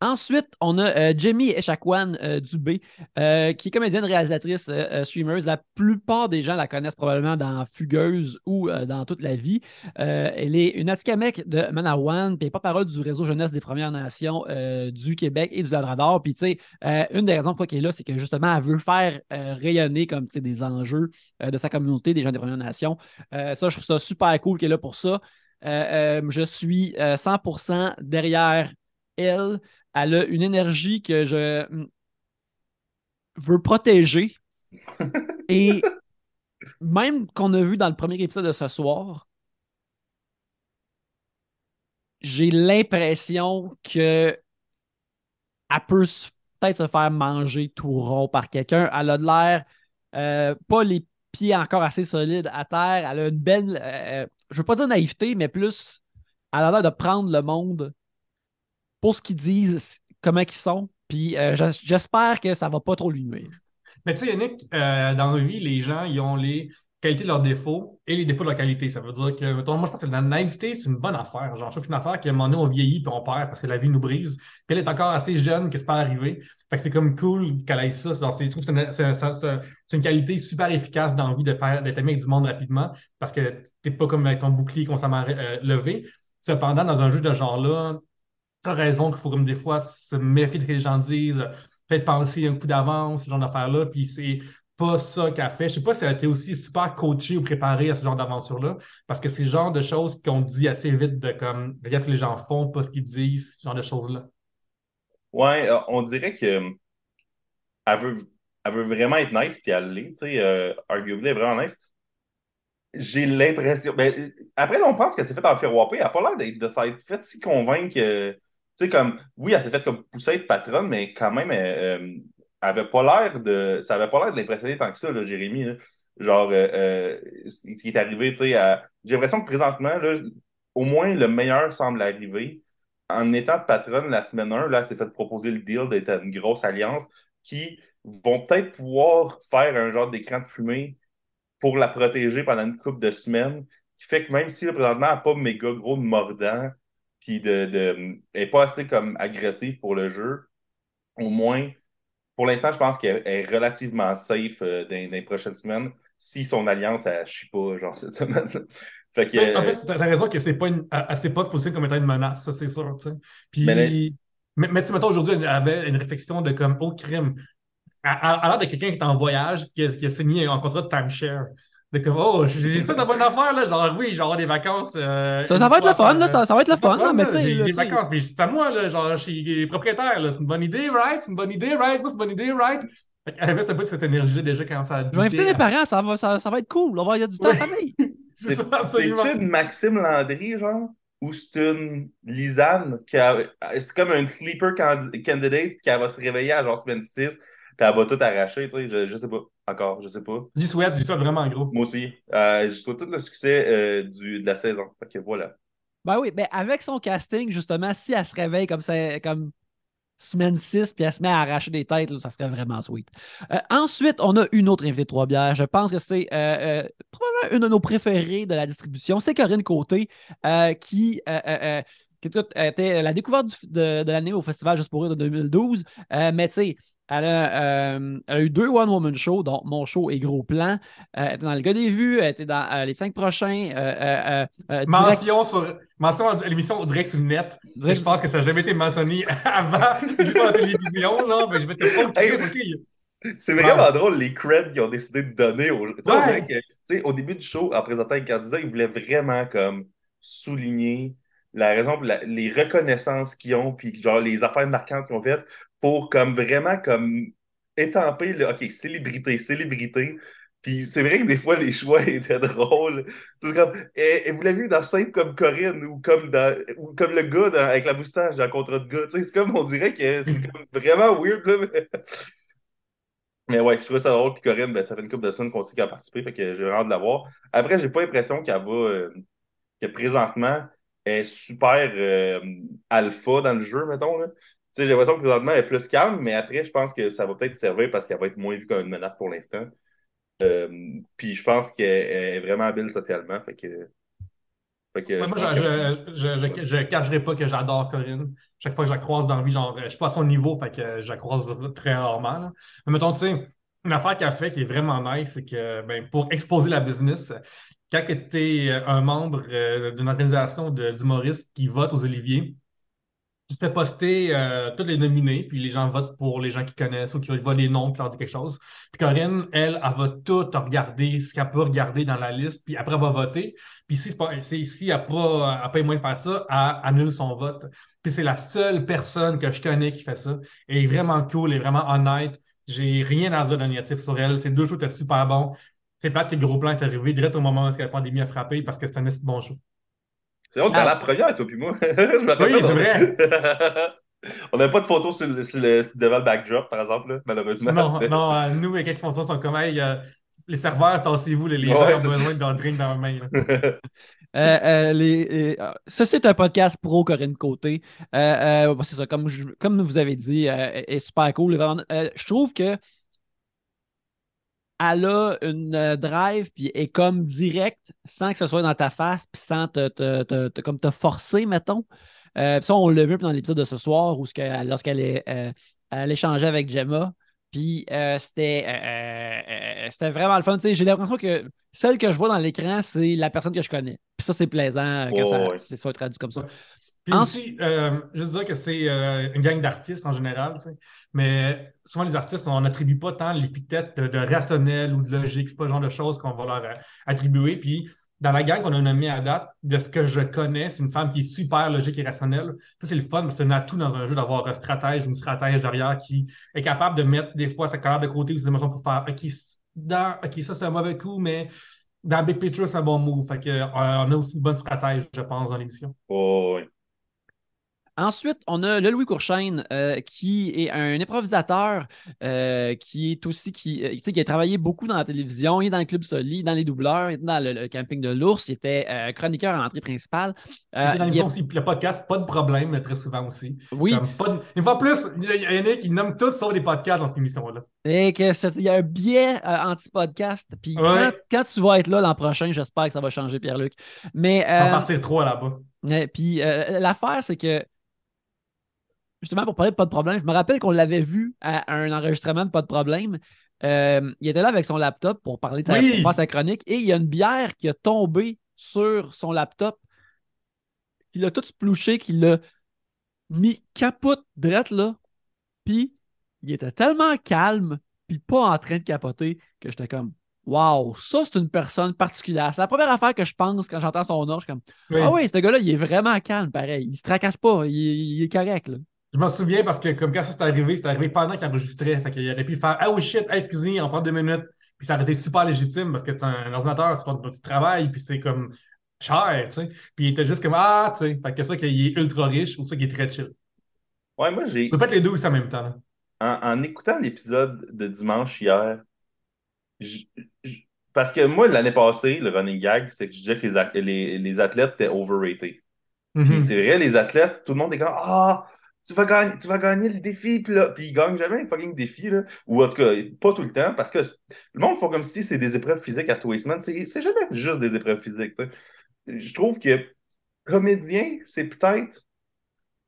Ensuite, on a euh, Jamie Echaquan euh, Dubé, euh, qui est comédienne, réalisatrice, streamer. La plupart des gens la connaissent probablement dans Fugueuse ou dans toute la vie. elle est une Atikamek de Manawan, puis pas parole du réseau jeunesse des Premières Nations du Québec et du Labrador. Puis, tu sais, une des raisons pourquoi elle est là, c'est que justement, elle veut faire rayonner comme des enjeux de sa communauté, des gens des Premières Nations. ça, je trouve ça super cool qu'elle est là pour ça. Euh, euh, je suis 100% euh, derrière elle. Elle a une énergie que je mm, veux protéger. [laughs] Et même qu'on a vu dans le premier épisode de ce soir, j'ai l'impression que elle peut peut-être se faire manger tout rond par quelqu'un. Elle a de l'air pas les pieds encore assez solides à terre. Elle a une belle je veux pas dire naïveté, mais plus à la de prendre le monde pour ce qu'ils disent, comment ils sont. Puis euh, j'espère que ça va pas trop lui nuire. Mais tu sais, Yannick, euh, dans vie, les gens, ils ont les qualités de leurs défauts et les défauts de leur qualité. Ça veut dire que, moi, je pense que la naïveté, c'est une bonne affaire. Genre, je trouve une affaire qu'à un moment donné, on vieillit puis on perd parce que la vie nous brise. Puis elle est encore assez jeune que c'est pas arrivé. Fait que c'est comme cool qu'elle ait ça. je trouve que c'est une, qualité super efficace d'envie de faire, d'être aimé avec du monde rapidement parce que t'es pas comme avec ton bouclier constamment euh, levé. Cependant, dans un jeu de genre-là, tu as raison qu'il faut comme des fois se méfier de ce que les gens disent, peut-être penser un coup d'avance, ce genre d'affaires-là, puis c'est pas ça qu'elle fait. Je sais pas si elle a été aussi super coachée ou préparée à ce genre d'aventure-là, parce que c'est le genre de choses qu'on dit assez vite de comme, regarde ce que les gens font, pas ce qu'ils disent, ce genre de choses-là. Ouais, euh, on dirait que euh, elle veut, elle veut vraiment être nice, puis elle l'est, tu sais, euh, arguably, est vraiment nice. J'ai l'impression. Ben, après, on pense qu'elle s'est fait en faire whopper. Elle n'a pas l'air de s'être fait si convaincre. tu sais, comme, oui, elle s'est fait comme pousser de patronne, mais quand même, elle, avait pas l'air de. Ça avait pas l'air de l'impressionner tant que ça, là, Jérémy. Genre, euh, euh, ce qui est arrivé, tu sais, j'ai l'impression que présentement, là, au moins le meilleur semble arriver. En étant patronne la semaine 1, là, s'est fait proposer le deal d'être une grosse alliance qui vont peut-être pouvoir faire un genre d'écran de fumée pour la protéger pendant une couple de semaines, qui fait que même si là, présentement, n'a pas méga gros de mordant, puis de, de, pas assez comme agressive pour le jeu, au moins pour l'instant, je pense qu'elle est relativement safe euh, dans, les prochaines semaines si son alliance, elle ne chie pas, genre, cette semaine. [laughs] fait que, en fait, tu as raison que c'est pas une, elle, pas posée comme étant une menace, ça, c'est sûr. Puis, mais, mais, tu mettons, aujourd'hui, elle avait une réflexion de comme, au crime. À, l'air de quelqu'un qui est en voyage, qui a, qui a signé un contrat de timeshare. De comme, oh, j'ai ça dans bonne affaire, là. Genre, oui, genre des vacances. Euh, ça, ça va être le fun, là. Ça, ça va être le fun, là. Mais tu sais. J'ai des vacances, mais c'est à moi, là. Genre, je suis propriétaire, là. C'est une bonne idée, right? C'est une bonne idée, right? Moi, c'est une bonne idée, right? Elle avait un peu cette énergie-là déjà quand ça a Je vais inviter mes parents, ça va, ça, ça va être cool. On va y avoir du temps à famille. [laughs] c'est ça, absolument. C'est une Maxime Landry, genre? Ou c'est une Lisanne qui a. C'est comme un sleeper candidate qui va se réveiller à genre semaine 6 puis elle va tout arracher, tu sais, je, je sais pas, encore, je sais pas. J'y souhaite, j'y souhaite vraiment gros. Moi aussi. Euh, j'y souhaite tout le succès euh, du, de la saison. Fait que voilà. Ben oui, ben avec son casting, justement, si elle se réveille comme, ça, comme semaine 6 puis elle se met à arracher des têtes, ça serait vraiment sweet. Euh, ensuite, on a une autre invitée de trois bières. Je pense que c'est euh, euh, probablement une de nos préférées de la distribution. C'est Corinne Côté qui. qui était la découverte de, de l'année au Festival Juste pour rire de 2012. mais tu sais, euh, elle a, eu deux One Woman Show, dont mon show est gros plan. Euh, elle était dans le gars des vues, elle était dans euh, les cinq prochains. mention, sur, mention à l'émission Direct sur le net. Je pense que ça n'a jamais été mentionné [laughs] avant l'émission à la télévision. Genre, mais je vais te pas C'est vraiment drôle les creds qu'ils ont décidé de donner aux ouais. Au début du show, en présentant un candidat, ils voulaient vraiment comme souligner la raison, les reconnaissances qu'ils ont, puis genre les affaires marquantes qu'ils ont faites pour comme vraiment comme étamper le OK, célébrité, célébrité. Puis c'est vrai que des fois, les choix [laughs] étaient drôles. Comme, et, vous l'avez vu dans Simple comme Corinne ou comme, dans, ou comme le gars avec la moustache dans le contrat de gars. C'est comme, on dirait que c'est [laughs] vraiment weird. Là, mais... [laughs] ouais, je trouve ça drôle. Puis Corinne, ben, ça fait une couple de semaines qu'on sait qu'elle a participé. Fait que j'ai vraiment de la voir. Après, j'ai pas l'impression qu'elle va. Euh, que présentement, elle est super euh, alpha dans le jeu, mettons. Là j'ai l'impression que présentement, elle est plus calme, mais après, je pense que ça va peut-être servir parce qu'elle va être moins vue comme une menace pour l'instant. Euh, puis je pense qu'elle est vraiment habile socialement. Fait que, moi, je, je, cacherai pas que j'adore Corinne. Chaque fois que je la croise dans la vie, genre, je suis pas à son niveau, fait que je la croise très rarement. Mais mettons, tu sais, une affaire qu'elle fait qui est vraiment nice, c'est que ben, pour exposer la business, quand tu es un membre euh, d'une organisation d'humoristes qui vote aux Oliviers, tu fais poster euh, tous les nominés, puis les gens votent pour les gens qui connaissent ou qui voient les noms, qui leur disent quelque chose. Puis Corinne, elle, elle va tout regarder, ce qu'elle peut regarder dans la liste, puis après, elle va voter. Puis si, si elle n'a pas, moyen de faire ça, elle annule son vote. Puis c'est la seule personne que je connais qui fait ça. Elle est vraiment cool, elle est vraiment honnête. J'ai rien à dire de négatif sur elle. Ces deux shows étaient super bons. C'est pas que le gros plan est arrivé direct au moment où la pandémie a frappé parce que c'était un bon show. C'est vrai, on ah. la première, toi puis moi. [laughs] oui, c'est vrai. [laughs] on n'a pas de photos sur le, sur le, devant le backdrop, par exemple, malheureusement. Non, non euh, nous, avec quelques ça, sont comme hey, euh, les serveurs, tassez-vous, les, gens ont besoin d'un drink dans la main. [laughs] Euh, les, ça, c'est un podcast pro Corinne Côté. c'est ça, comme, comme vous avez dit, est super cool. je trouve que elle a une euh, drive, puis est comme direct, sans que ce soit dans ta face, puis sans te, te, comme te forcer, mettons. Euh, ça, on l'a vu dans l'épisode de ce soir, où lorsqu'elle est, euh, elle échangeait avec Gemma. Puis c'était, c'était vraiment le fun. J'ai l'impression que celle que je vois dans l'écran, c'est la personne que je connais. Puis ça, c'est plaisant quand ça, ça traduit comme ça. Puis aussi, euh, je dire que c'est euh, une gang d'artistes en général, mais souvent les artistes, on n'attribue pas tant l'épithète de, rationnel ou de logique. C'est pas le genre de choses qu'on va leur euh, attribuer. Puis dans la gang qu'on a nommée à date, de ce que je connais, c'est une femme qui est super logique et rationnelle. Ça, c'est le fun, c'est un atout dans un jeu d'avoir un stratège ou une stratège derrière qui est capable de mettre des fois sa colère de côté ou ses émotions pour faire OK, dans, OK, ça c'est un mauvais coup, mais dans Big Picture, c'est un bon move. Fait que, on a aussi une bonne stratège, je pense, dans l'émission. Oh, oui. Ensuite, on a le Louis Courchaine, euh, qui est un improvisateur, euh, qui est aussi qui, euh, qui a travaillé beaucoup dans la télévision, il est dans le Club Soli, dans les doubleurs, il est dans le, camping de l'ours, il était chroniqueur à l'entrée principale. il était dans l'émission aussi, le podcast, pas de problème, mais très souvent aussi. Oui. Une fois plus, il y en a qui nomment tout sauf des podcasts dans cette émission-là. Et que il y a un biais anti-podcast. Puis quand, tu vas être là l'an prochain, j'espère que ça va changer, Pierre-Luc. Mais. On va partir trois là-bas. Puis l'affaire, c'est que justement pour parler de pas de problème, je me rappelle qu'on l'avait vu à un enregistrement de pas de problème. Euh, il était là avec son laptop pour parler de sa, sa chronique et il y a une bière qui a tombé sur son laptop. Il a tout splouché, qu'il l'a mis capote drette là. Puis il était tellement calme, puis pas en train de capoter, que j'étais comme Wow, ça c'est une personne particulière. C'est la première affaire que je pense quand j'entends son nom. Je suis comme Ah oui, ce gars-là, il est vraiment calme, pareil. Il se tracasse pas, il, il est correct. Là. Je m'en souviens parce que comme quand ça s'est arrivé, c'est arrivé pendant qu'il enregistrait. Fait qu'il aurait pu faire Ah oh shit, excusez, on prend deux minutes. Puis ça aurait été super légitime parce que c'est un ordinateur, c'est pas du travail, puis c'est comme cher, tu sais. Puis il était juste comme Ah, tu sais. Fait que ça qu'il est ultra riche ou ça qu'il est très chill. Ouais, moi j'ai. Peut être les deux aussi en même temps. En, écoutant l'épisode de dimanche hier, parce que moi, l'année passée, le running gag, c'est que je disais que les, les, athlètes étaient overrated. Puis mm-hmm. c'est vrai, les athlètes, tout le monde est comme Ah, tu vas gagner, tu vas gagner le défi, puis là, puis ils gagnent jamais un fucking défi, là. Ou en tout cas, pas tout le temps, parce que le monde fait comme si c'est des épreuves physiques à tous les semaines. C'est jamais juste des épreuves physiques, Je trouve que comédien, c'est peut-être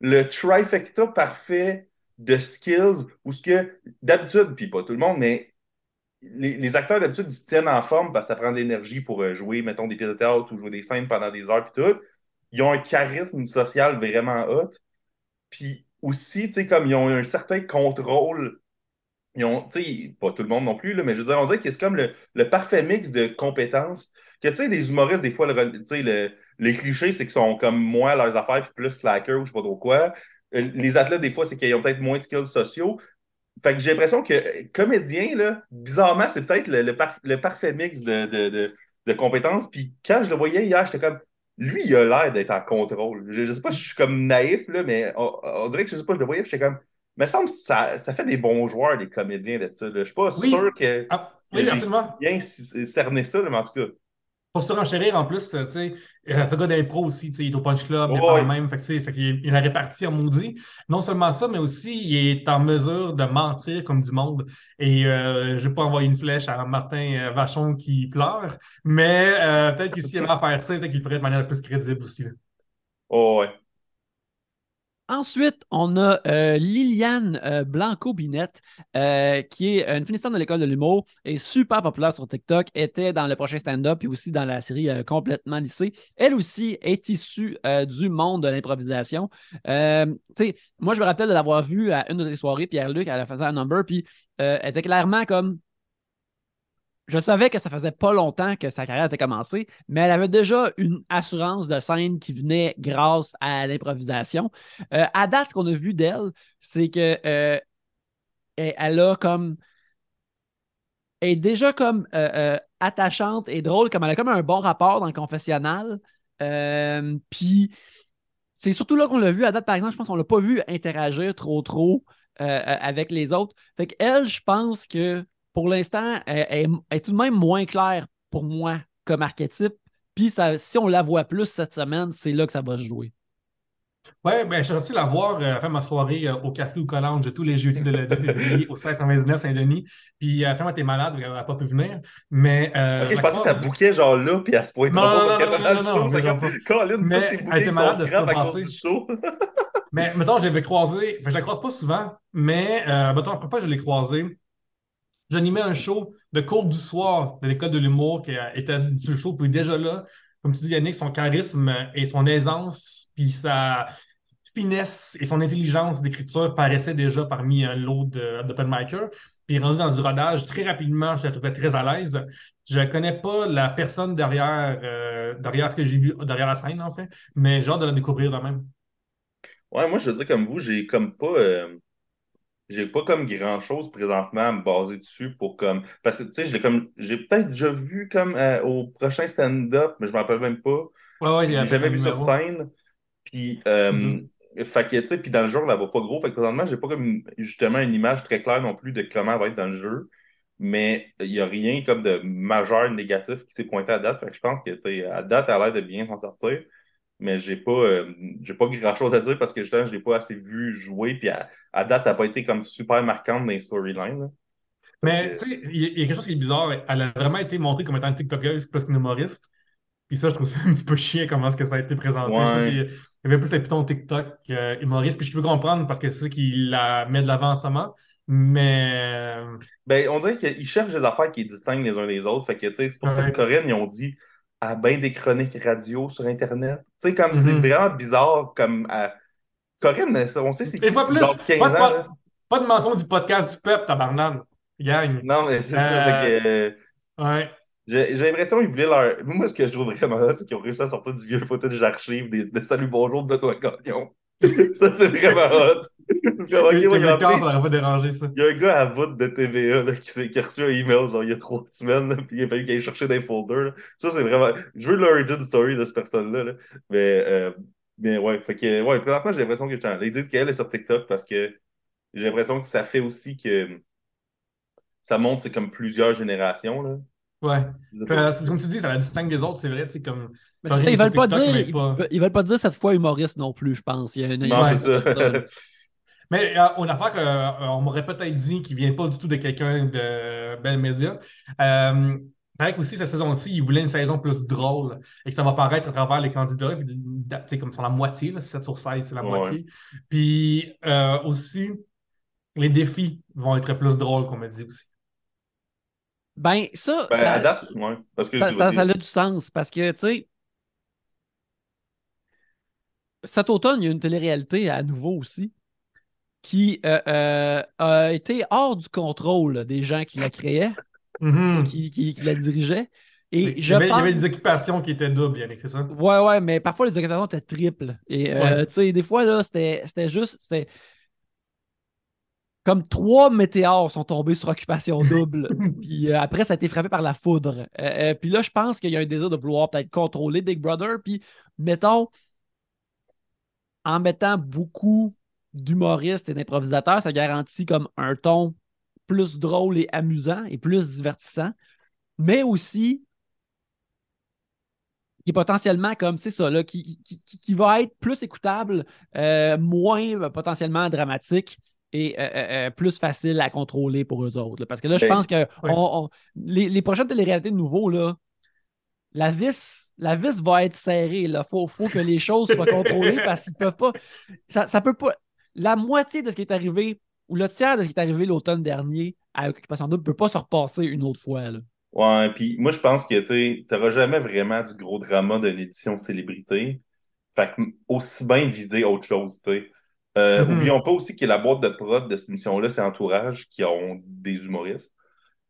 le trifecta parfait de skills où ce que d'habitude, puis pas tout le monde, mais les, acteurs d'habitude ils se tiennent en forme parce que ça prend de l'énergie pour euh, jouer, mettons, des pièces de théâtre ou jouer des scènes pendant des heures, puis tout. Ils ont un charisme social vraiment hot. Puis aussi, tu sais, comme ils ont un certain contrôle, ils ont, tu sais, pas tout le monde non plus, là, mais je veux dire, on dirait que c'est comme le, parfait mix de compétences. Que, tu sais, des humoristes, des fois, sais, le, les clichés, c'est qu'ils sont comme moi, leurs affaires, puis plus slacker ou je sais pas trop quoi. Euh, les athlètes, des fois, c'est qu'ils ont peut-être moins de skills sociaux. Fait que j'ai l'impression que comédien, là, bizarrement, c'est peut-être le, le, parfait mix de, de, de compétences. Puis quand je le voyais hier, j'étais comme, lui, il a l'air d'être en contrôle. Je, ne sais pas si je suis comme naïf, là, mais on, dirait que je sais pas, je le voyais, puis j'étais comme. Mais ça semble ça, ça fait des bons joueurs, les comédiens ça. Je suis pas sûr que, ah, oui, j'ai bien cerné ça, mais en tout cas. Pour se renchérir en plus, tu sais, euh, ce gars d'impro aussi, il est au Punch Club, il est le même, fait que, fait qu'il il a réparti en maudit. Non seulement ça, mais aussi il est en mesure de mentir comme du monde. Et euh, je vais pas envoyer une flèche à Martin euh, Vachon qui pleure, mais euh, peut-être qu'ici, il va faire ça, peut-être qu'il ferait de manière plus crédible aussi. Oh, ouais. Ensuite, on a euh, Liliane euh, Blanco-Binette, euh, qui est une finissante de l'école de l'humour et super populaire sur TikTok, était dans le prochain stand-up et aussi dans la série Complètement lycée. Elle aussi est issue du monde de l'improvisation. moi, je me rappelle de l'avoir vue à une de tes soirées, Pierre-Luc, la faisait un number, puis elle était clairement comme je savais que ça faisait pas longtemps que sa carrière était commencée, mais elle avait déjà une assurance de scène qui venait grâce à l'improvisation. Euh, à date, ce qu'on a vu d'elle, c'est que euh, elle a comme est déjà comme euh, attachante et drôle, comme elle a comme un bon rapport dans le confessionnal. Puis c'est surtout là qu'on l'a vu. À date, par exemple, je pense qu'on l'a pas vu interagir trop trop avec les autres. Fait qu'elle, je pense que pour l'instant, elle, est tout de même moins claire pour moi comme archétype. Puis si on la voit plus cette semaine, c'est là que ça va se jouer. Oui, ben, je suis la voir euh, faire ma soirée euh, au Café ou Collange tous les jeudis de, de février au 1699 Saint-Denis. Puis, euh, elle t'es malade, elle n'a pas pu venir. Mais. Euh, ok, je pensais que tu bouqué genre là, puis à ce point Non, non, non, non, non, non, non, Mais elle était malade de se passer. mais, mettons, je l'avais croisé. Enfin, je la croise pas souvent, mais, euh, mettons, la première fois je l'ai croisée, J'animais un show de cours du soir de l'école de l'humour qui était du show, puis déjà là, comme tu dis, Yannick, son charisme et son aisance, puis sa finesse et son intelligence d'écriture paraissaient déjà parmi un lot d'open micer. Puis rendu dans du rodage très rapidement, je la trouvais très à l'aise. Je ne connais pas la personne derrière, euh, derrière ce que j'ai vu, derrière la scène, en fait, mais j'ai hâte de la découvrir de même. Ouais, moi, je veux dire, comme vous, j'ai comme pas. Euh, j'ai pas comme grand chose présentement à me baser dessus pour comme. Parce que tu sais, j'ai comme j'ai peut-être déjà vu comme euh, au prochain stand-up, mais je m'en rappelle même pas. Ouais, ouais, j'ai jamais vu sur scène. Puis euh, mm-hmm. fait que tu sais, puis dans le jeu, elle va pas gros. Fait que présentement, j'ai pas comme justement une image très claire non plus de comment elle va être dans le jeu. Mais il n'y a rien comme de majeur négatif qui s'est pointé à date. Fait que je pense que tu sais, à date, elle a l'air de bien s'en sortir mais j'ai pas, euh, j'ai pas grand chose à dire parce que justement, je l'ai pas assez vu jouer. Puis à, date, elle n'a pas été comme super marquante dans les storylines. Mais tu sais, il y, a quelque chose qui est bizarre. Elle a vraiment été montrée comme étant une TikTokeuse plus qu'une humoriste. Puis ça, je trouve ça un petit peu chiant comment est-ce que ça a été présenté. Il y avait plus les pitons TikTok euh, humoriste. Puis je peux comprendre parce que c'est ça qui la met de l'avant en ce moment. Mais. Ben, on dirait qu'ils cherchent des affaires qui distinguent les uns des autres. Fait que, tu sais, c'est pour ça que Corinne, ils ont dit à bien des chroniques radio sur Internet. Tu sais, comme c'est mhm. vraiment bizarre, comme à... Corinne, on sait c'est qui, fois plus, genre 15 pas, ans. Pas, de mention du podcast du peuple, tabarnane. Gagne. Non, mais c'est ça. Que, euh, ouais. J'ai l'impression qu'ils voulaient leur. Moi, ce que je trouve vraiment c'est qu'ils ont réussi à sortir du vieux footage d'archives des, de Salut Bonjour de Benoît Gagnon. [laughs] ça, c'est vraiment hot. [laughs] Pas dérangé, ça. Il y a un gars à voûte de TVA là, qui, qui, a reçu un email genre il y a trois [laughs] semaines, puis il a fallu qu'il aille chercher des folders. Ça, c'est vraiment. Je veux l'origin story de cette personne-là. Mais, euh, mais ouais, fait que, ouais, présentement, j'ai l'impression que je Ils disent qu'elle est sur TikTok parce que j'ai l'impression que ça fait aussi que ça montre, c'est comme plusieurs générations. Là. Ouais. comme tu dis, ça la distingue des autres, c'est vrai. Tu sais, comme. ils veulent pas dire, ils, veulent pas dire cette fois humoriste non plus, je pense. Il y a une, non, c'est ça. [laughs] Mais euh, une affaire qu'on euh, m'aurait peut-être dit qui vient pas du tout de quelqu'un de Bell Media. Euh, que aussi, cette saison-ci, ils voulaient une saison plus drôle et que ça va paraître à travers les candidats, puis, comme sur la moitié, là, 7 sur 16, c'est la moitié. Puis euh, aussi, les défis vont être plus drôles, qu'on m'a dit aussi. Ben, ça. Ben, ça, ouais, parce que ça, ça, a du sens parce que, tu sais, cet automne, il y a une télé-réalité à nouveau aussi qui euh, euh, a été hors du contrôle des gens qui la créaient, [laughs] mm-hmm. qui, qui, la dirigeaient. Et il, y avait, il y avait des occupations qui étaient doubles, Yannick, c'est ça? Ouais, ouais, mais parfois les occupations étaient triples. Et euh, tu sais, des fois, là, c'était juste comme trois météores sont tombés sur occupation [laughs] double. puis euh, après, ça a été frappé par la foudre. Euh, euh, puis là, je pense qu'il y a un désir de vouloir peut-être contrôler Big Brother. Puis, mettons, en mettant beaucoup d'humoristes et d'improvisateurs, ça garantit comme un ton plus drôle et amusant et plus divertissant. Mais aussi, qui est potentiellement comme, c'est ça, là, qui, qui, va être plus écoutable, moins potentiellement dramatique et euh, plus facile à contrôler pour eux autres. Parce que là, je ben, pense que les, les, prochaines téléréalités de nouveau, là, la vis, la vis va être serrée. Il faut, faut, que les choses soient contrôlées parce qu'ils peuvent pas. Ça, ça peut pas. La moitié de ce qui est arrivé, ou le tiers de ce qui est arrivé l'automne dernier à Occupation Double ne peut pas se repasser une autre fois. Là. Ouais, puis moi, je pense que tu n'auras jamais vraiment du gros drama de l'édition célébrité. Fait que aussi bien viser autre chose, tu sais. Euh, mm-hmm. Oublions pas aussi que la boîte de prod de cette émission-là, c'est Entourage qui ont des humoristes.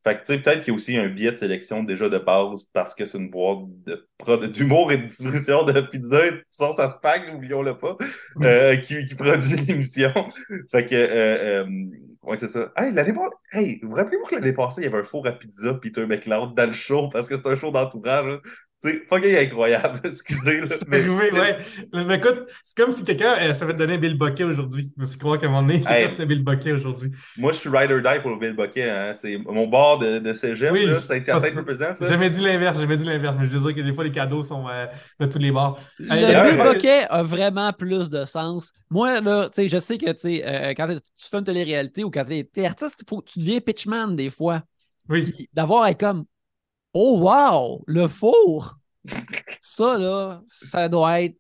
Fait que, tu sais, peut-être qu'il y a aussi un biais de sélection déjà de base parce que c'est une boîte de d'humour et de distribution de pizza et de ça se pague, oublions-le pas, mm. euh, qui, qui, produit [laughs] l'émission. fait que, euh, euh, ouais, c'est ça. Hey, l'année hey, vous rappelez-vous que l'année passée, il y avait un four à pizza Peter McLeod dans le show parce que c'est un show d'entourage. C'est fucking incroyable, [laughs] excusez. [laughs] C'est mais... ouais. Mais écoute, c'est comme si quelqu'un euh, ça va te donner Bill Bucket aujourd'hui. Je me suis croire qu'à un moment donné, quelqu'un c'est Bill Bucket aujourd'hui. Moi, je suis rider die pour le Bill Bucket. Hein. C'est mon bord de, de cégep, oui, là, Saint-Hyacinthe représente. J'ai jamais dit l'inverse, j'ai jamais dit l'inverse, mais je veux dire que des fois, les cadeaux sont euh, de tous les bords. Le Bill Bucket a vraiment plus de sens. Moi, là, tu sais, je sais que, tu euh, quand tu fais une télé-réalité ou quand tu es, artiste, faut, tu deviens pitchman des fois. Oui. D'avoir comme Oh wow, le four! Ça, là, ça doit être.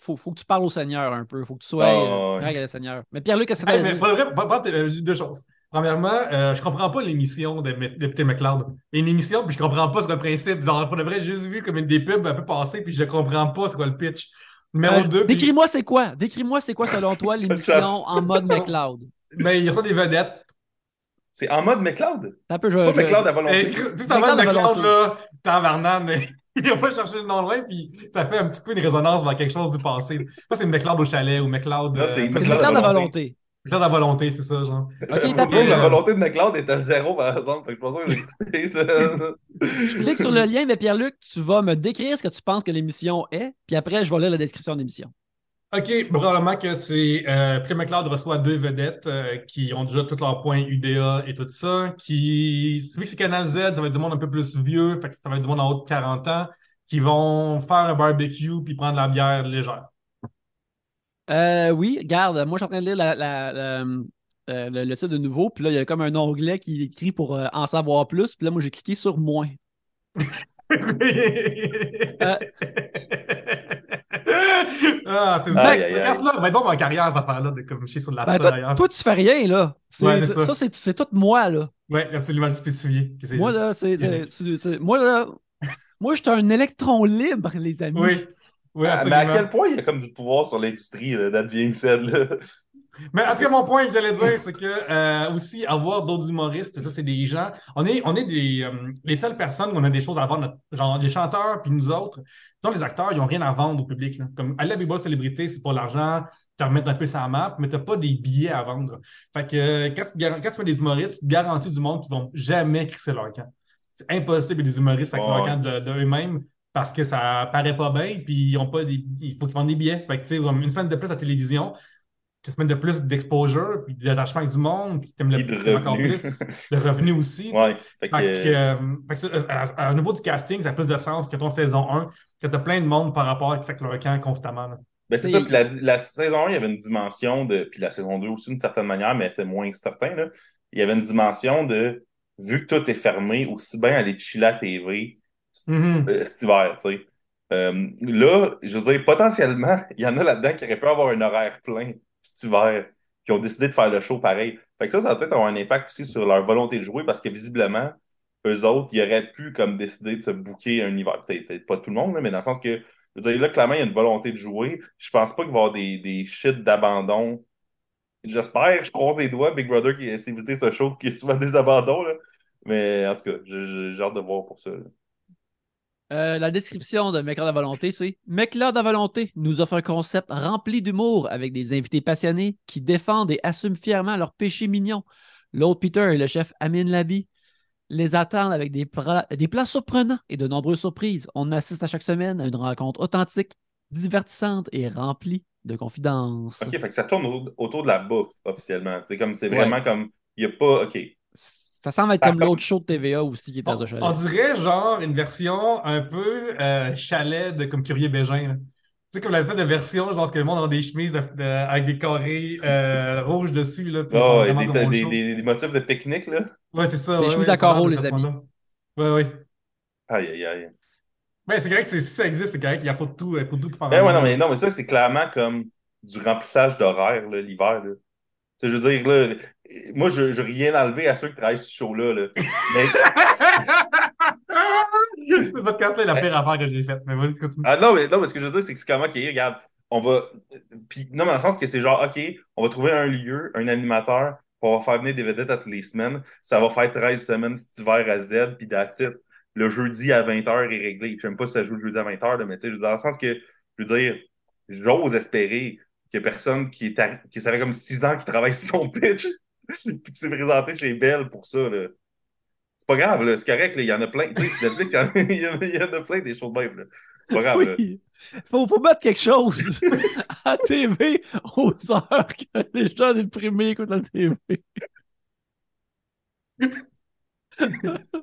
Faut, faut que tu parles au Seigneur un peu. Faut que tu sois oh, le Seigneur. Mais Pierre-Luc, qu'est-ce que hey, mais pas vrai, dis deux choses. Premièrement, euh, je comprends pas l'émission de, Peter McLeod. Une émission, puis je comprends pas ce le principe. Genre, pour de vrai, juste vu comme une des pubs un peu passer, puis je comprends pas ce qu'est le pitch. Numéro euh, 2. Décris-moi c'est quoi. Décris-moi c'est quoi selon toi [laughs] l'émission en mode McLeod? Mais il y a pas des vedettes. C'est en mode McLeod. Un peu je, pas McLeod à volonté. Si c'est en mode McLeod, là, t'es en mais [laughs] il a pas cherché le nom loin, puis ça fait un petit peu une résonance vers quelque chose du passé. Ça, c'est McLeod au chalet ou McLeod. Euh, c'est McLeod à volonté. McLeod à volonté, c'est ça, genre. Ok, tapez. La volonté de McLeod est à zéro, par exemple. Fait que je pense que j'ai écouté ça. [laughs] je clique sur le lien, mais Pierre-Luc, tu vas me décrire ce que tu penses que l'émission est, puis après, je vais lire la description de l'émission. OK, probablement que c'est euh, McLeod reçoit deux vedettes euh, qui ont déjà tous leurs points UDA et tout ça. Qui, vu que c'est Canal Z, ça va être du monde un peu plus vieux, fait que ça va être du monde en haut de 40 ans, qui vont faire un barbecue puis prendre la bière légère. Euh, oui, regarde, moi je suis en train de lire euh, le, le, titre de nouveau, puis là il y a comme un onglet qui écrit pour en savoir plus, puis là moi j'ai cliqué sur moins. [laughs] [laughs] Ah, c'est ça. là va être bon ma carrière, cette affaire-là, de comme chier sur de la ben, toi, toi, tu fais rien, là. Ouais, ça, ça c'est tout moi, là. Oui, absolument spécifié. Moi, là, c'est. Moi, là. Moi, je suis un électron libre, les amis. Oui. Oui, absolument. Ah, mais à quel point il y a comme du pouvoir sur l'industrie, that being said, là? Mais en tout cas, mon point que j'allais dire, c'est que euh, aussi avoir d'autres humoristes, ça, c'est des gens. On est, on est des, euh, les seules personnes où on a des choses à vendre, genre les chanteurs, puis nous autres. les acteurs, ils n'ont rien à vendre au public. Comme aller à Big Célébrité, c'est pour l'argent, te remettre un peu sur la map, mais tu n'as pas des billets à vendre. Fait que euh, quand, tu, quand tu fais des humoristes, tu te garantis du monde qui ne vont jamais crisser leur camp. C'est impossible des humoristes avec leur camp d'eux-mêmes. parce que ça paraît pas bien, puis ils ont pas des, il faut qu'ils vendent des billets. Fait que, tu sais, une semaine de plus à la télévision, tu semaines de plus d'exposure, puis d'attachement avec du monde, puis t'aimes le encore plus. Le revenu aussi. Ouais, fait que... Euh, euh, au niveau du casting, ça a plus de sens que ton saison 1, que tu as plein de monde par rapport à le camp constamment. Ben c'est ça, puis la, saison 1, il y avait une dimension de. Puis la saison 2 aussi, d'une certaine manière, mais c'est moins certain. Là. Il y avait une dimension de. Vu que tout est fermé, aussi bien aller chiller à TV mm-hmm. euh, cet hiver, tu sais. là, je veux dire, potentiellement, [laughs] il y en a là-dedans qui auraient pu avoir un horaire plein cet hiver, qui ont décidé de faire le show pareil. Fait que ça, ça va peut-être avoir un impact aussi sur leur volonté de jouer parce que visiblement, eux autres, ils auraient pu comme décider de se bouquer un hiver. Peut-être pas tout le monde, mais dans le sens que, je veux dire, là, clairement, il y a une volonté de jouer. Je pense pas qu'il va y avoir des, des shit d'abandon. J'espère, je croise les doigts, Big Brother qui essaie d'éviter ce show qui est souvent des abandons. Là. Mais en tout cas, j'ai hâte de voir pour ça. Euh, la description de McLeod à volonté, c'est McLeod à volonté nous offre un concept rempli d'humour avec des invités passionnés qui défendent et assument fièrement leurs péchés mignons. L'autre Peter et le chef Amin Labi les attendent avec des, des plats surprenants et de nombreuses surprises. On assiste à chaque semaine à une rencontre authentique, divertissante et remplie de confidences. OK, fait que ça tourne autour de la bouffe officiellement. C'est comme c'est vraiment comme il n'y a pas. OK Ça semble être comme l'autre show de TVA aussi qui est dans un chalet. On dirait genre une version un peu euh, chalet de comme Curier Bégin. Tu sais, comme la fait de version, je pense que le monde a des chemises avec des carrés euh, [laughs] rouges dessus. Là, oh, des, des, des, motifs de pique-nique, là. Ouais, c'est ça. Des chemises à carreaux, les amis. Ouais, ouais. Aïe, aïe, aïe. Ben, c'est correct que si ça existe, c'est correct qu'il y a faut tout, faut tout pour faire ben, ouais, non, mais, non, mais ça, c'est clairement comme du remplissage d'horaire l'hiver. Je veux dire, là, moi, je n'ai rien enlevé à ceux qui travaillent sur ce show-là. Là. Mais... ce podcast-là est la pire affaire que j'ai faite. Mais vas-y, continue. Ah non, mais, non, mais ce que je veux dire, c'est que c'est comment, OK, regarde, on va. Puis, non, mais dans le sens que c'est genre, OK, on va trouver un lieu, un animateur, on va faire venir des vedettes à toutes les semaines. Ça va faire 13 semaines cet hiver à Z, puis that's Le jeudi à 20h est réglé. Je n'aime pas si ça joue le jeudi à 20h, mais tu sais, dans le sens que, je veux dire, j'ose espérer qu'il a personne qui, est qui savait comme 6 ans qui travaille sur son pitch, puis qui s'est présenté chez Belle pour ça. Là. C'est pas grave, c'est correct, il y en a plein. Tu sais, Netflix, [laughs] il y, en a, plein des choses de même. C'est pas grave. Oui. Faut, faut mettre quelque chose [laughs] à TV aux heures que les gens déprimés écoutent la TV. [laughs]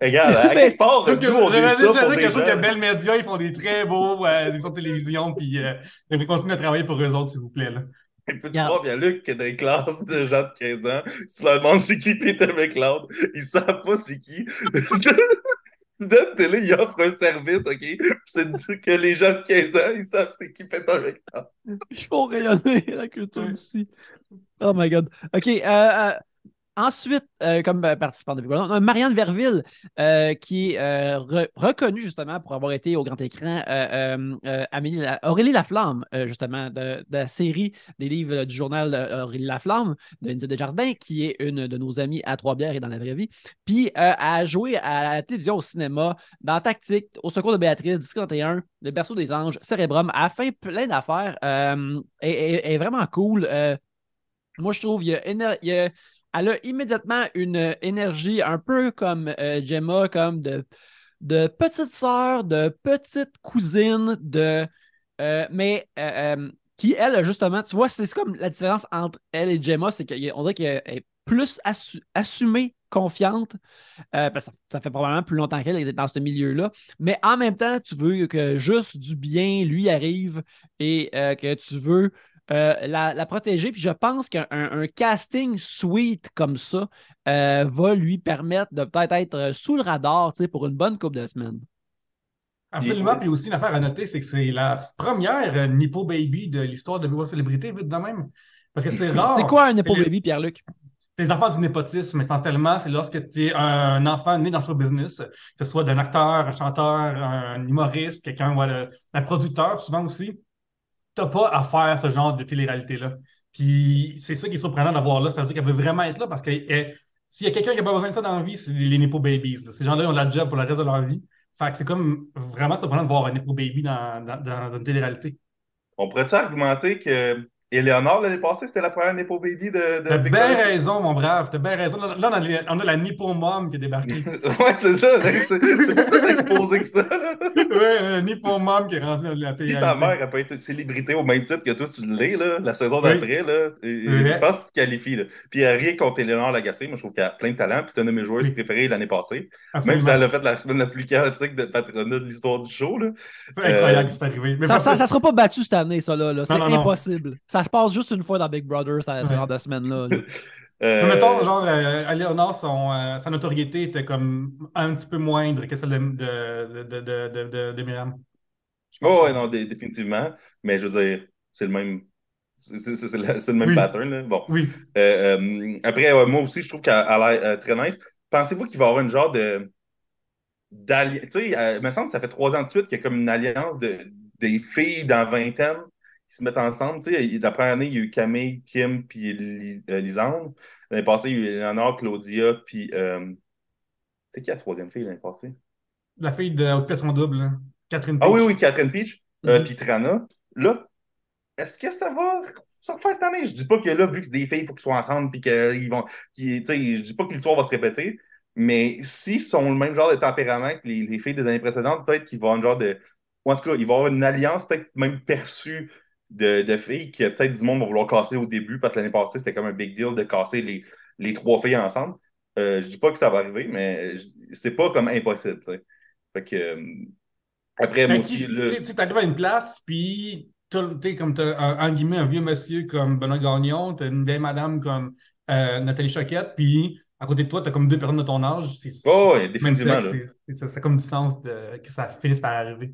Regarde, à quelque part, que, nous, on dit ça pour des gens. que Bell Media, ils font des très beaux euh, émissions de télévision, puis euh, ils continuent à travailler pour eux autres, s'il vous plaît. Là. Peux-tu voir bien Luc que dans les classes de gens de 15 ans, tu leur demandes c'est qui Peter McLeod, ils savent pas c'est qui. Notre télé, il offre un service, OK? C'est que les gens de 15 ans, ils savent c'est qui Peter McLeod. Ils font rayonner la culture ici. Oh my God. OK. Euh, euh Ensuite, euh, comme euh, participant de on a Marianne Verville euh, qui est reconnue justement pour avoir été au grand écran Amélie Aurélie Laflamme, justement, de, la série des livres du journal Aurélie Laflamme de Lindsay Desjardins, qui est une de nos amies à Trois-Bières et dans la vraie vie. Puis a joué à la télévision, au cinéma, dans Tactique, Au secours de Béatrice, 1031, Le berceau des anges, Cérébrum, a fait plein d'affaires. et, vraiment cool. moi, je trouve, il il y a elle a immédiatement une énergie un peu comme euh, Gemma, comme de, petite sœur, de petite cousine, de. Euh, mais euh, qui, elle, justement, tu vois, c'est comme la différence entre elle et Gemma, c'est qu'on dirait qu'elle est plus assumée, confiante. parce que ça, fait probablement plus longtemps qu'elle est dans ce milieu-là. Mais en même temps, tu veux que juste du bien lui arrive et que tu veux euh, la, protéger. Puis je pense qu'un casting suite comme ça euh, va lui permettre de peut-être être sous le radar pour une bonne couple de semaines. Absolument. Puis aussi, l'affaire à noter, c'est que c'est la première euh, Nippo Baby de l'histoire de Big Célébrité, vite de même. Parce que c'est rare. C'est quoi un Nippo Baby, Pierre-Luc? Les enfants du népotisme, essentiellement, c'est lorsque tu es un enfant né dans le show business, que ce soit d'un acteur, un chanteur, un humoriste, quelqu'un, voilà, un producteur, souvent aussi t'as pas à faire ce genre de télé-réalité-là. Puis c'est ça qui est surprenant d'avoir là. Ça veut dire qu'elle veut vraiment être là parce que s'il y a quelqu'un qui n'a pas besoin de ça dans la vie, c'est les Nepo Babies. Ces gens-là ont la job pour le reste de leur vie. Fait que c'est comme vraiment surprenant de voir un Nepo Baby dans, dans, dans une télé-réalité. On pourrait-tu argumenter que Léonard, l'année passée, c'était la première Nepo Baby de, de T'as bien raison, mon brave. T'as bien raison. Là, on a, on a la Nippo Mom qui est débarquée. [laughs] ouais, c'est ça. C'est pas plus exposé que ça. [laughs] ouais, la Nippo Mom qui est rendue dans la télé. ta mère n'a pas été célébrité au même titre que toi, tu l'es, là, la saison d'après. Là. Je pense que tu te qualifies. Là. Puis il n'y a rien contre Léonard Lagacé. Moi, je trouve qu'elle a plein de talent. Puis c'était une de mes joueuses préférées l'année passée. Même si elle a fait la semaine la plus chaotique de patronat de l'histoire du show. C'est incroyable que c'est arrivé. ça, ne sera pas battu cette année, ça. là. C'est impossible. Ça se passe juste une fois Big Brother ce genre de semaine-là. [laughs] Euh... Mettons, genre, euh, son, euh, sa notoriété était comme un petit peu moindre que celle de, de, de, de, de, de Myriam. Oh, ouais, non, définitivement. Mais je veux dire, c'est le même. C'est le, même pattern. Là. Bon. Oui. Euh, euh, après, moi aussi, je trouve qu'elle a l'air très nice. Pensez-vous qu'il va y avoir une genre de. Tu sais, il me semble que ça fait trois ans de suite qu'il y a comme une alliance de, des filles dans vingtaine qui se mettent ensemble. Tu sais, la première année, il y a eu Camille, Kim, puis euh, Lisandre. L'année passée, il y a eu Léonard, Claudia, puis. Euh... C'est qui la troisième fille l'année passée? La fille de Haute Pression Double, Catherine Peach. Ah oui, oui, Catherine Peach, euh, mm-hmm. puis Trana. Là, est-ce que ça va ça faire cette année? Je dis pas que là, vu que c'est des filles, il faut qu'ils soient ensemble, puis qu'ils vont. sais, je dis pas que l'histoire va se répéter, mais s'ils sont le même genre de tempérament que les, les filles des années précédentes, peut-être qu'ils vont avoir un genre de. Ou en tout cas, ils vont avoir une alliance peut-être même perçue de, filles que peut-être du monde va vouloir casser au début parce que l'année passée, c'était comme un big deal de casser les, les trois filles ensemble. Je je dis pas que ça va arriver, mais c'est pas comme impossible. Fait que, après, moi aussi. Tu arrives à une place, puis tu comme un, un vieux monsieur comme Benoît Gagnon, tu as une vieille madame comme Nathalie Choquette, puis à côté de toi, tu as comme deux personnes de ton âge. Oh, oui, définitivement. Ça, a comme du sens que ça finisse par arriver.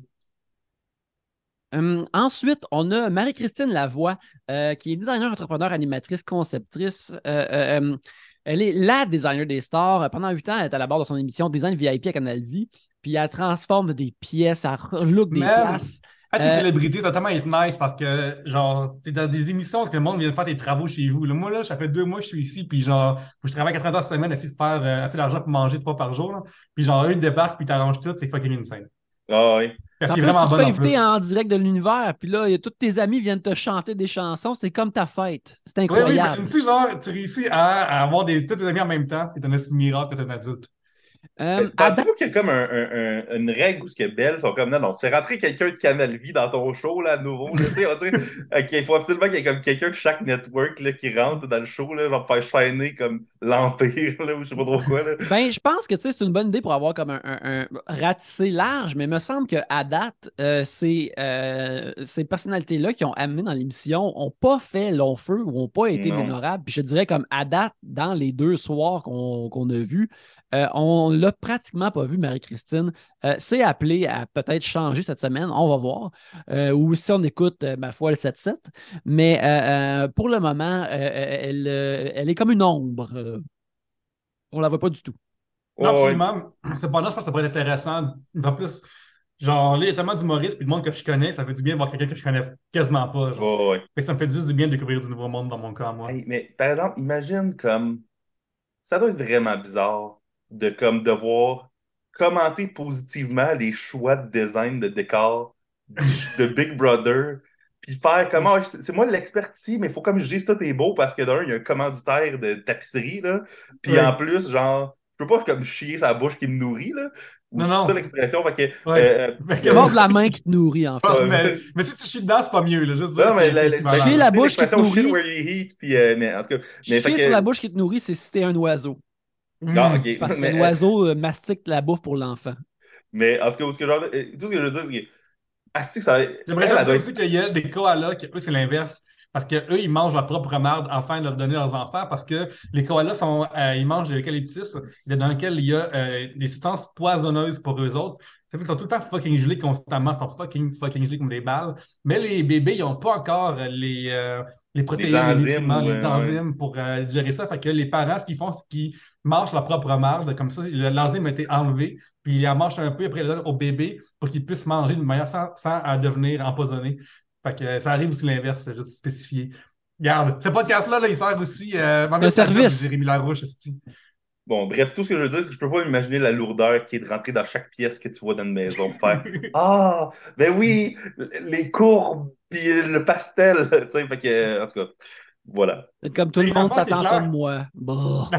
Hum, ensuite, on a Marie-Christine Lavoie, euh, qui est designer, entrepreneur, animatrice, conceptrice. Euh, euh, hum, elle est la designer des stars. Pendant huit ans, elle est à la barre de son émission Design VIP à Canal Vie. Puis elle transforme des pièces, elle look des places. Être une célébrité, ça va tellement être nice parce que, genre, tu dans des émissions, parce que le monde vient faire des travaux chez vous. moi, là, ça fait deux mois que je suis ici, puis genre, je travaille 80 heures par semaine, essayer de faire assez d'argent pour manger trois par jour. Puis genre, eux, ils débarquent, puis t'arranges tout, c'est fucking insane. Ah oui. Parce qu'il est vraiment tu te fais inviter en, direct de l'univers, puis là, tous tes amis viennent te chanter des chansons, c'est comme ta fête. C'est incroyable. Oui, oui, tu genre, tu réussis à, avoir des, tous tes amis en même temps, c'est un miracle quand tu es un adulte. Euh, Pensez-vous qu'il y a comme un, un, une règle où ce que Belle sont comme non, non, tu fais rentrer quelqu'un de Canal Vie dans ton show là, à nouveau. Là, tu sais, [laughs] il faut absolument qu'il y ait comme quelqu'un de chaque network là, qui rentre dans le show, là, genre faire shiner comme l'Empire, ou je sais pas trop quoi. Là. [laughs] ben, je pense que c'est une bonne idée pour avoir comme un, un, ratissé large, mais il me semble qu'à date, euh, ces, euh, ces personnalités-là qui ont amené dans l'émission n'ont pas fait long feu ou n'ont pas été mémorables. Puis je dirais comme à date, dans les deux soirs qu'on a vus, euh, on ne l'a pratiquement pas vu, Marie-Christine. Euh, c'est appelé à peut-être changer cette semaine, on va voir. Euh, ou si on écoute, ma foi, le 7-7. Mais pour le moment, elle, elle, est comme une ombre. on ne la voit pas du tout. Non, absolument. Cependant, je pense que ça pourrait être intéressant. En plus, genre, là, il y a tellement d'humoristes et de monde que je connais, ça fait du bien de voir quelqu'un que je connais quasiment pas. Ça me fait juste du bien de découvrir du nouveau monde dans mon cas, moi. mais par exemple, imagine comme. Ça doit être vraiment bizarre de comme devoir commenter positivement les choix de design de décor de Big Brother, puis faire comment ah, c'est moi l'expert ici, mais il faut comme je dise tout est beau parce que d'un, il y a un commanditaire de tapisserie, là. Puis en plus, genre, je peux pas comme chier sa bouche qui me nourrit, là. non, non. C'est ça l'expression. Fait que. Ouais. Euh, [laughs] la main qui te nourrit, en fait. mais, mais, si tu chies dedans, c'est pas mieux. Là. Juste non, mais la, chier la bouche qui te nourrit. puis, euh, mais, en tout cas, mais, chier sur la bouche qui te nourrit, c'est si t'es un oiseau. Ah, Parce que l'oiseau euh, mastique la bouffe pour l'enfant. Mais en tout cas, ce que euh, tout ce que je veux dire, c'est que. Ah, si, ça. J'aimerais dire aussi qu'il y a des koalas qui, eux, c'est l'inverse. Parce qu'eux, ils mangent leur propre merde afin de leur donner à leurs enfants. Parce que les koalas, sont, euh, ils mangent de l'eucalyptus dans lequel il y a des substances poisonneuses pour eux autres. Ça fait qu'ils sont tout le temps fucking gelés constamment, ils sont fucking, fucking gelés comme des balles. Mais les bébés, ils n'ont pas encore les, les protéines, les, enzymes, les enzymes pour euh, gérer ça. Fait que les parents, ce qu'ils font, c'est qu'ils mangent leur propre marde. Comme ça, l'enzyme a été enlevé, puis ils en mangent un peu, après ils le donnent au bébé pour qu'il puisse manger d'une manière sans, sans devenir empoisonné. Fait que ça arrive aussi l'inverse, c'est juste spécifié. Regarde, ce podcast-là, là, il sert aussi. Euh, un service. Jérémy Larouche, Bon, bref, tout ce que je veux dire, c'est que je peux pas imaginer la lourdeur qui est de rentrer dans chaque pièce que tu vois dans une maison pour faire [laughs] Ah, ben oui, les courbes, puis le pastel, [laughs] tu sais, fait que, en tout cas, voilà. Comme tout le monde s'attend ça de moi. [laughs]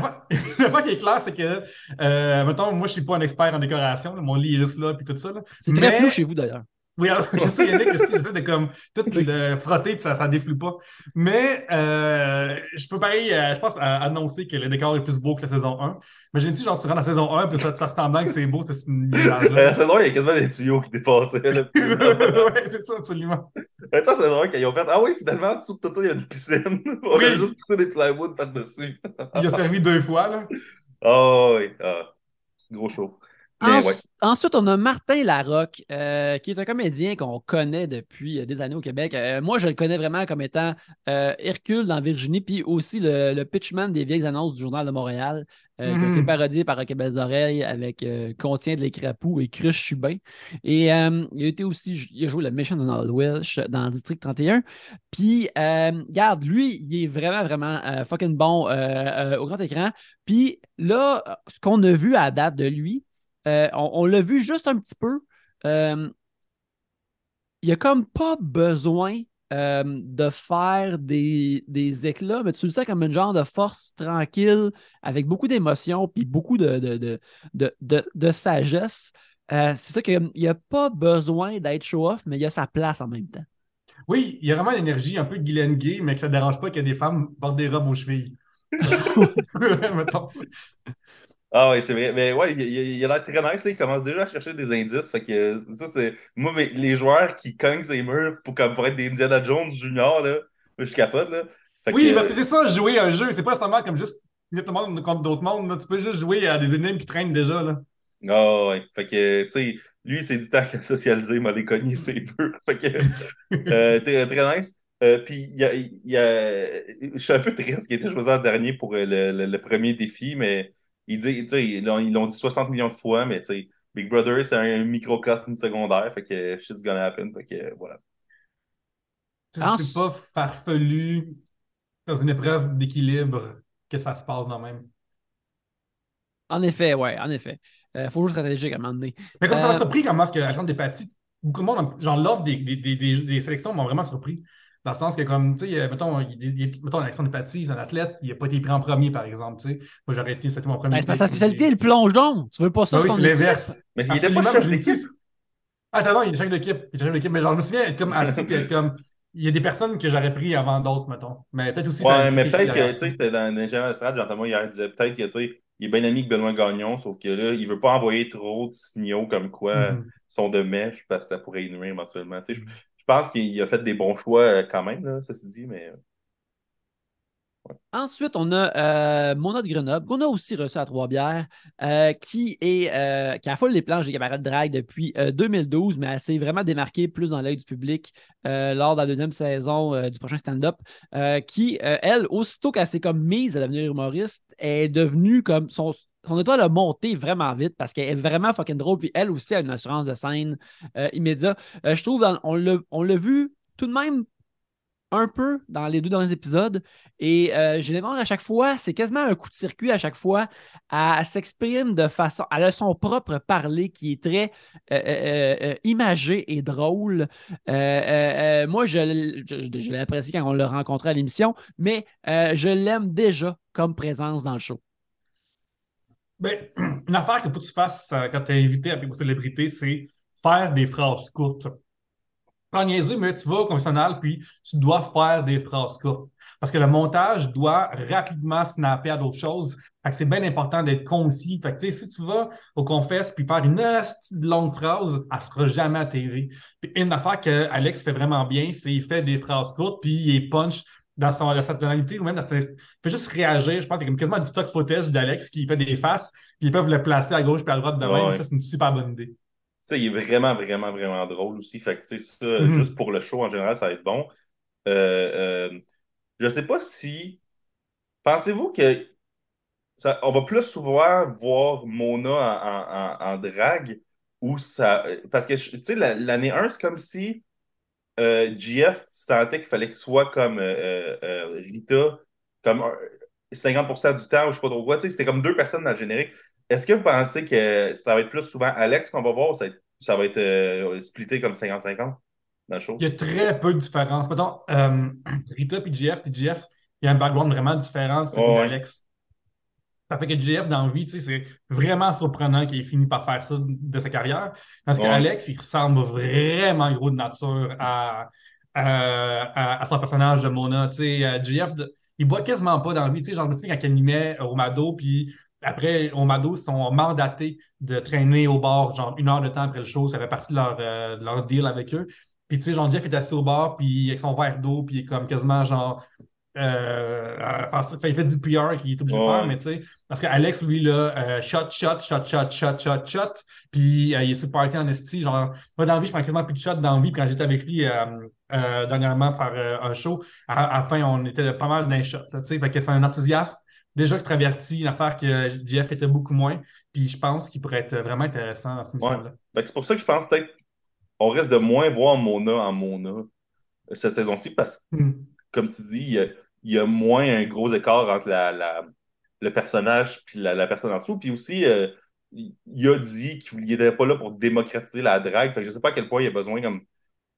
La fois qui est clair, c'est que, euh, mettons, moi, je suis pas un expert en décoration, mon lit est là, puis tout ça. C'est très flou chez vous, d'ailleurs. Oui, [laughs] je sais, Yannick, [laughs] j'essaie de comme tout le frotter puis ça ne déflue pas. Mais euh, je peux pareil, euh, je pense, annoncer que le décor est plus beau que la saison 1. Imagine-tu, genre, tu rentres la saison 1 puis tu fais semblant que c'est beau, c'est une [laughs] La saison 1, il y a quasiment des tuyaux qui dépassaient. oui, c'est ça, absolument. Tu sais, saison 1, quand ils ont fait Ah oui, finalement, tout ça, il y a une piscine. On oui. a juste poussé des plywood par-dessus. il a servi deux fois, là. Oh oui, ah, gros show. Ensuite, on a Martin Larocque, euh, qui est un comédien qu'on connaît depuis euh, des années au Québec. Euh, moi, je le connais vraiment comme étant Hercule dans Virginie, puis aussi le, pitchman des vieilles annonces du Journal de Montréal, qui a fait parodier par Rocket Belles Oreilles avec Contient de l'écrapou et Cruche Chubin. Et il a été aussi, il a joué le méchant Donald Welsh dans District 31. Puis, regarde, lui, il est vraiment, vraiment fucking bon au grand écran. Puis là, ce qu'on a vu à date de lui, euh, on, l'a vu juste un petit peu. Euh, il n'y a comme pas besoin euh, de faire des, éclats, mais tu le sais comme un genre de force tranquille, avec beaucoup d'émotions, puis beaucoup de, de, sagesse. c'est ça qu'il n'y a, pas besoin d'être show-off, mais il y a sa place en même temps. Oui, il y a vraiment l'énergie un peu Guylaine Gay, mais que ça ne dérange pas qu'il y ait des femmes portent des robes aux chevilles. [laughs] [laughs] Ah oui, c'est vrai. Mais ouais, il, a l'air très nice. il commence déjà à chercher des indices. Fait que ça, c'est. Moi, mais les joueurs qui cognent ces murs pour, comme, pour être des Indiana Jones Junior, là, je capote. Là. oui, parce que c'est ça, jouer un jeu. C'est pas seulement comme juste mettre le monde contre d'autres mondes. Tu peux juste jouer à des énigmes qui traînent déjà. Là. Ah ouais. Fait que, tu sais, lui, c'est du temps qu'à socialiser, m'a les ses murs. Fait que, [laughs] euh, très, très nice. Euh, puis, il y a, y a, je suis un peu triste qu'il ait été choisi en dernier pour le, le, le premier défi, mais il dit, ils l'ont dit 60 millions de fois, mais Big Brother, c'est un microcosme secondaire, fait que shit's gonna happen, fait que voilà. C'est pas farfelu dans une épreuve d'équilibre que ça se passe dans même. En effet, ouais, en effet. Il euh, faut juste stratégique à un moment donné. Mais comme ça m'a euh, surpris comment est-ce que la des Patis, beaucoup de monde, genre l'ordre des, des, des, des, sélections m'a vraiment surpris. Dans le sens que, comme, tu sais, mettons, mettons, Alexandre Paty, c'est un athlète, il n'a pas été pris en premier, par exemple, tu sais. Moi, j'aurais été, c'était mon premier. Ben, c'est sa spécialité, le plonge donc. Tu veux pas ça? Ben oui, c'est l'inverse. Mais il n'était pas chef d'équipe. Ah, attends, il est chef d'équipe. Il est chef d'équipe. Mais genre, je me souviens être comme assis, puis être comme. Il y a des personnes que j'aurais pris avant d'autres, mettons. Mais peut-être aussi. Ouais, mais peut-être que, tu sais, c'était dans les Strat, j'entends hier, il disait peut-être que, tu sais, il est bien ami avec Benoît Gagnon, sauf que là, il veut pas envoyer trop de signaux comme quoi sont de mèche parce que ça pourrait y nuire éventuellement. Tu sais, je pense qu'il a fait des bons choix euh, quand même, là, se dit, mais. Euh, Ensuite, on a euh, Mona de Grenoble, qu'on a aussi reçu à Trois-Bières, qui, est, qui affole les planches des camarades de drague depuis 2012, mais elle s'est vraiment démarquée plus dans l'œil du public lors de la deuxième saison du prochain stand-up, qui, elle, aussitôt qu'elle s'est comme mise à devenir humoriste, est devenue comme son, son étoile a monté vraiment vite parce qu'elle est vraiment fucking drôle. Puis elle aussi a une assurance de scène euh, immédiat. Euh, je trouve, on l'a vu tout de même un peu dans les deux derniers épisodes. Et euh, j'ai l'impression à chaque fois, c'est quasiment un coup de circuit à chaque fois. Elle, s'exprime de façon. Elle a son propre parler qui est très imagé et drôle. moi, je, je l'ai apprécié quand on l'a rencontré à l'émission, mais je l'aime déjà comme présence dans le show. Ben, [clears throat] une affaire qu'il faut que tu fasses euh, quand tu es invité à une célébrité, c'est faire des phrases courtes. En niaiseux, mais tu vas au confessionnal, puis tu dois faire des phrases courtes. Parce que le montage doit rapidement snapper à d'autres choses. c'est bien important d'être concis. Fait que, si tu vas au confesse puis faire une longue phrase, elle sera jamais à. Puis une affaire que Alex fait vraiment bien, c'est qu'il fait des phrases courtes, puis il punch dans, son, dans sa tonalité ou même dans Il fait juste réagir. Je pense qu'il y a quasiment du stock footage d'Alex qui fait des faces, puis ils peuvent le placer à gauche puis à droite de même. c'est une super bonne idée. sais, il est vraiment, vraiment, vraiment drôle aussi. Fait que, ça, mm-hmm. juste pour le show en général, ça va être bon. Euh, euh, je sais pas si. Pensez-vous que ça, on va plus souvent voir Mona en, en, en, drague ou ça. Parce que, tu sais, l'année 1, c'est comme si euh, GF sentait qu'il fallait qu'il soit comme euh, euh, Rita, comme 50% du temps, ou je sais pas trop quoi. C'était comme deux personnes dans le générique. Est-ce que vous pensez que ça va être plus souvent Alex qu'on va voir ou ça, va être, splitté comme 50-50 dans le show? Il y a très peu de différence. Mettons, [clears throat] Rita et GF, puis GF, il y a un background vraiment différent de celui d'Alex. Ça fait que JF, dans vie, c'est vraiment surprenant qu'il ait fini par faire ça de sa carrière. Parce qu'Alex, il ressemble vraiment gros de nature à, à, son personnage de Mona. JF, il boit quasiment pas dans vie. Genre, me souviens quand il animait Romado, puis après, Romado sont mandatés de traîner au bord, genre une heure de temps après le show. Ça fait partie de leur, euh, de leur deal avec eux. Puis, tu sais, Jean Jeff est assis au bord, puis avec son verre d'eau, puis il est comme quasiment genre euh, il fait du PR qu'il est obligé de faire, mais tu sais, parce qu'Alex, lui, là, euh, shot, shot, shot, shot, shot, shot, shot, puis euh, il est sur party en esti. Genre, moi, dans la vie, je prends quasiment plus de shots dans la vie. Quand j'étais avec lui dernièrement faire un show, à, la fin, on était pas mal d'un shot. Tu sais, fait que c'est un enthousiaste déjà extraverti, une affaire que Jeff était beaucoup moins. Puis je pense qu'il pourrait être vraiment intéressant dans cette émission-là. C'est pour ça que je pense peut-être qu'on risque de moins voir Mona en Mona cette saison-ci parce que. Hmm comme tu dis, il y, a, moins un gros écart entre la, le personnage et la, personne en dessous. Puis aussi, euh, il a dit qu'il n'était pas là pour démocratiser la drague. je ne sais pas à quel point il a besoin comme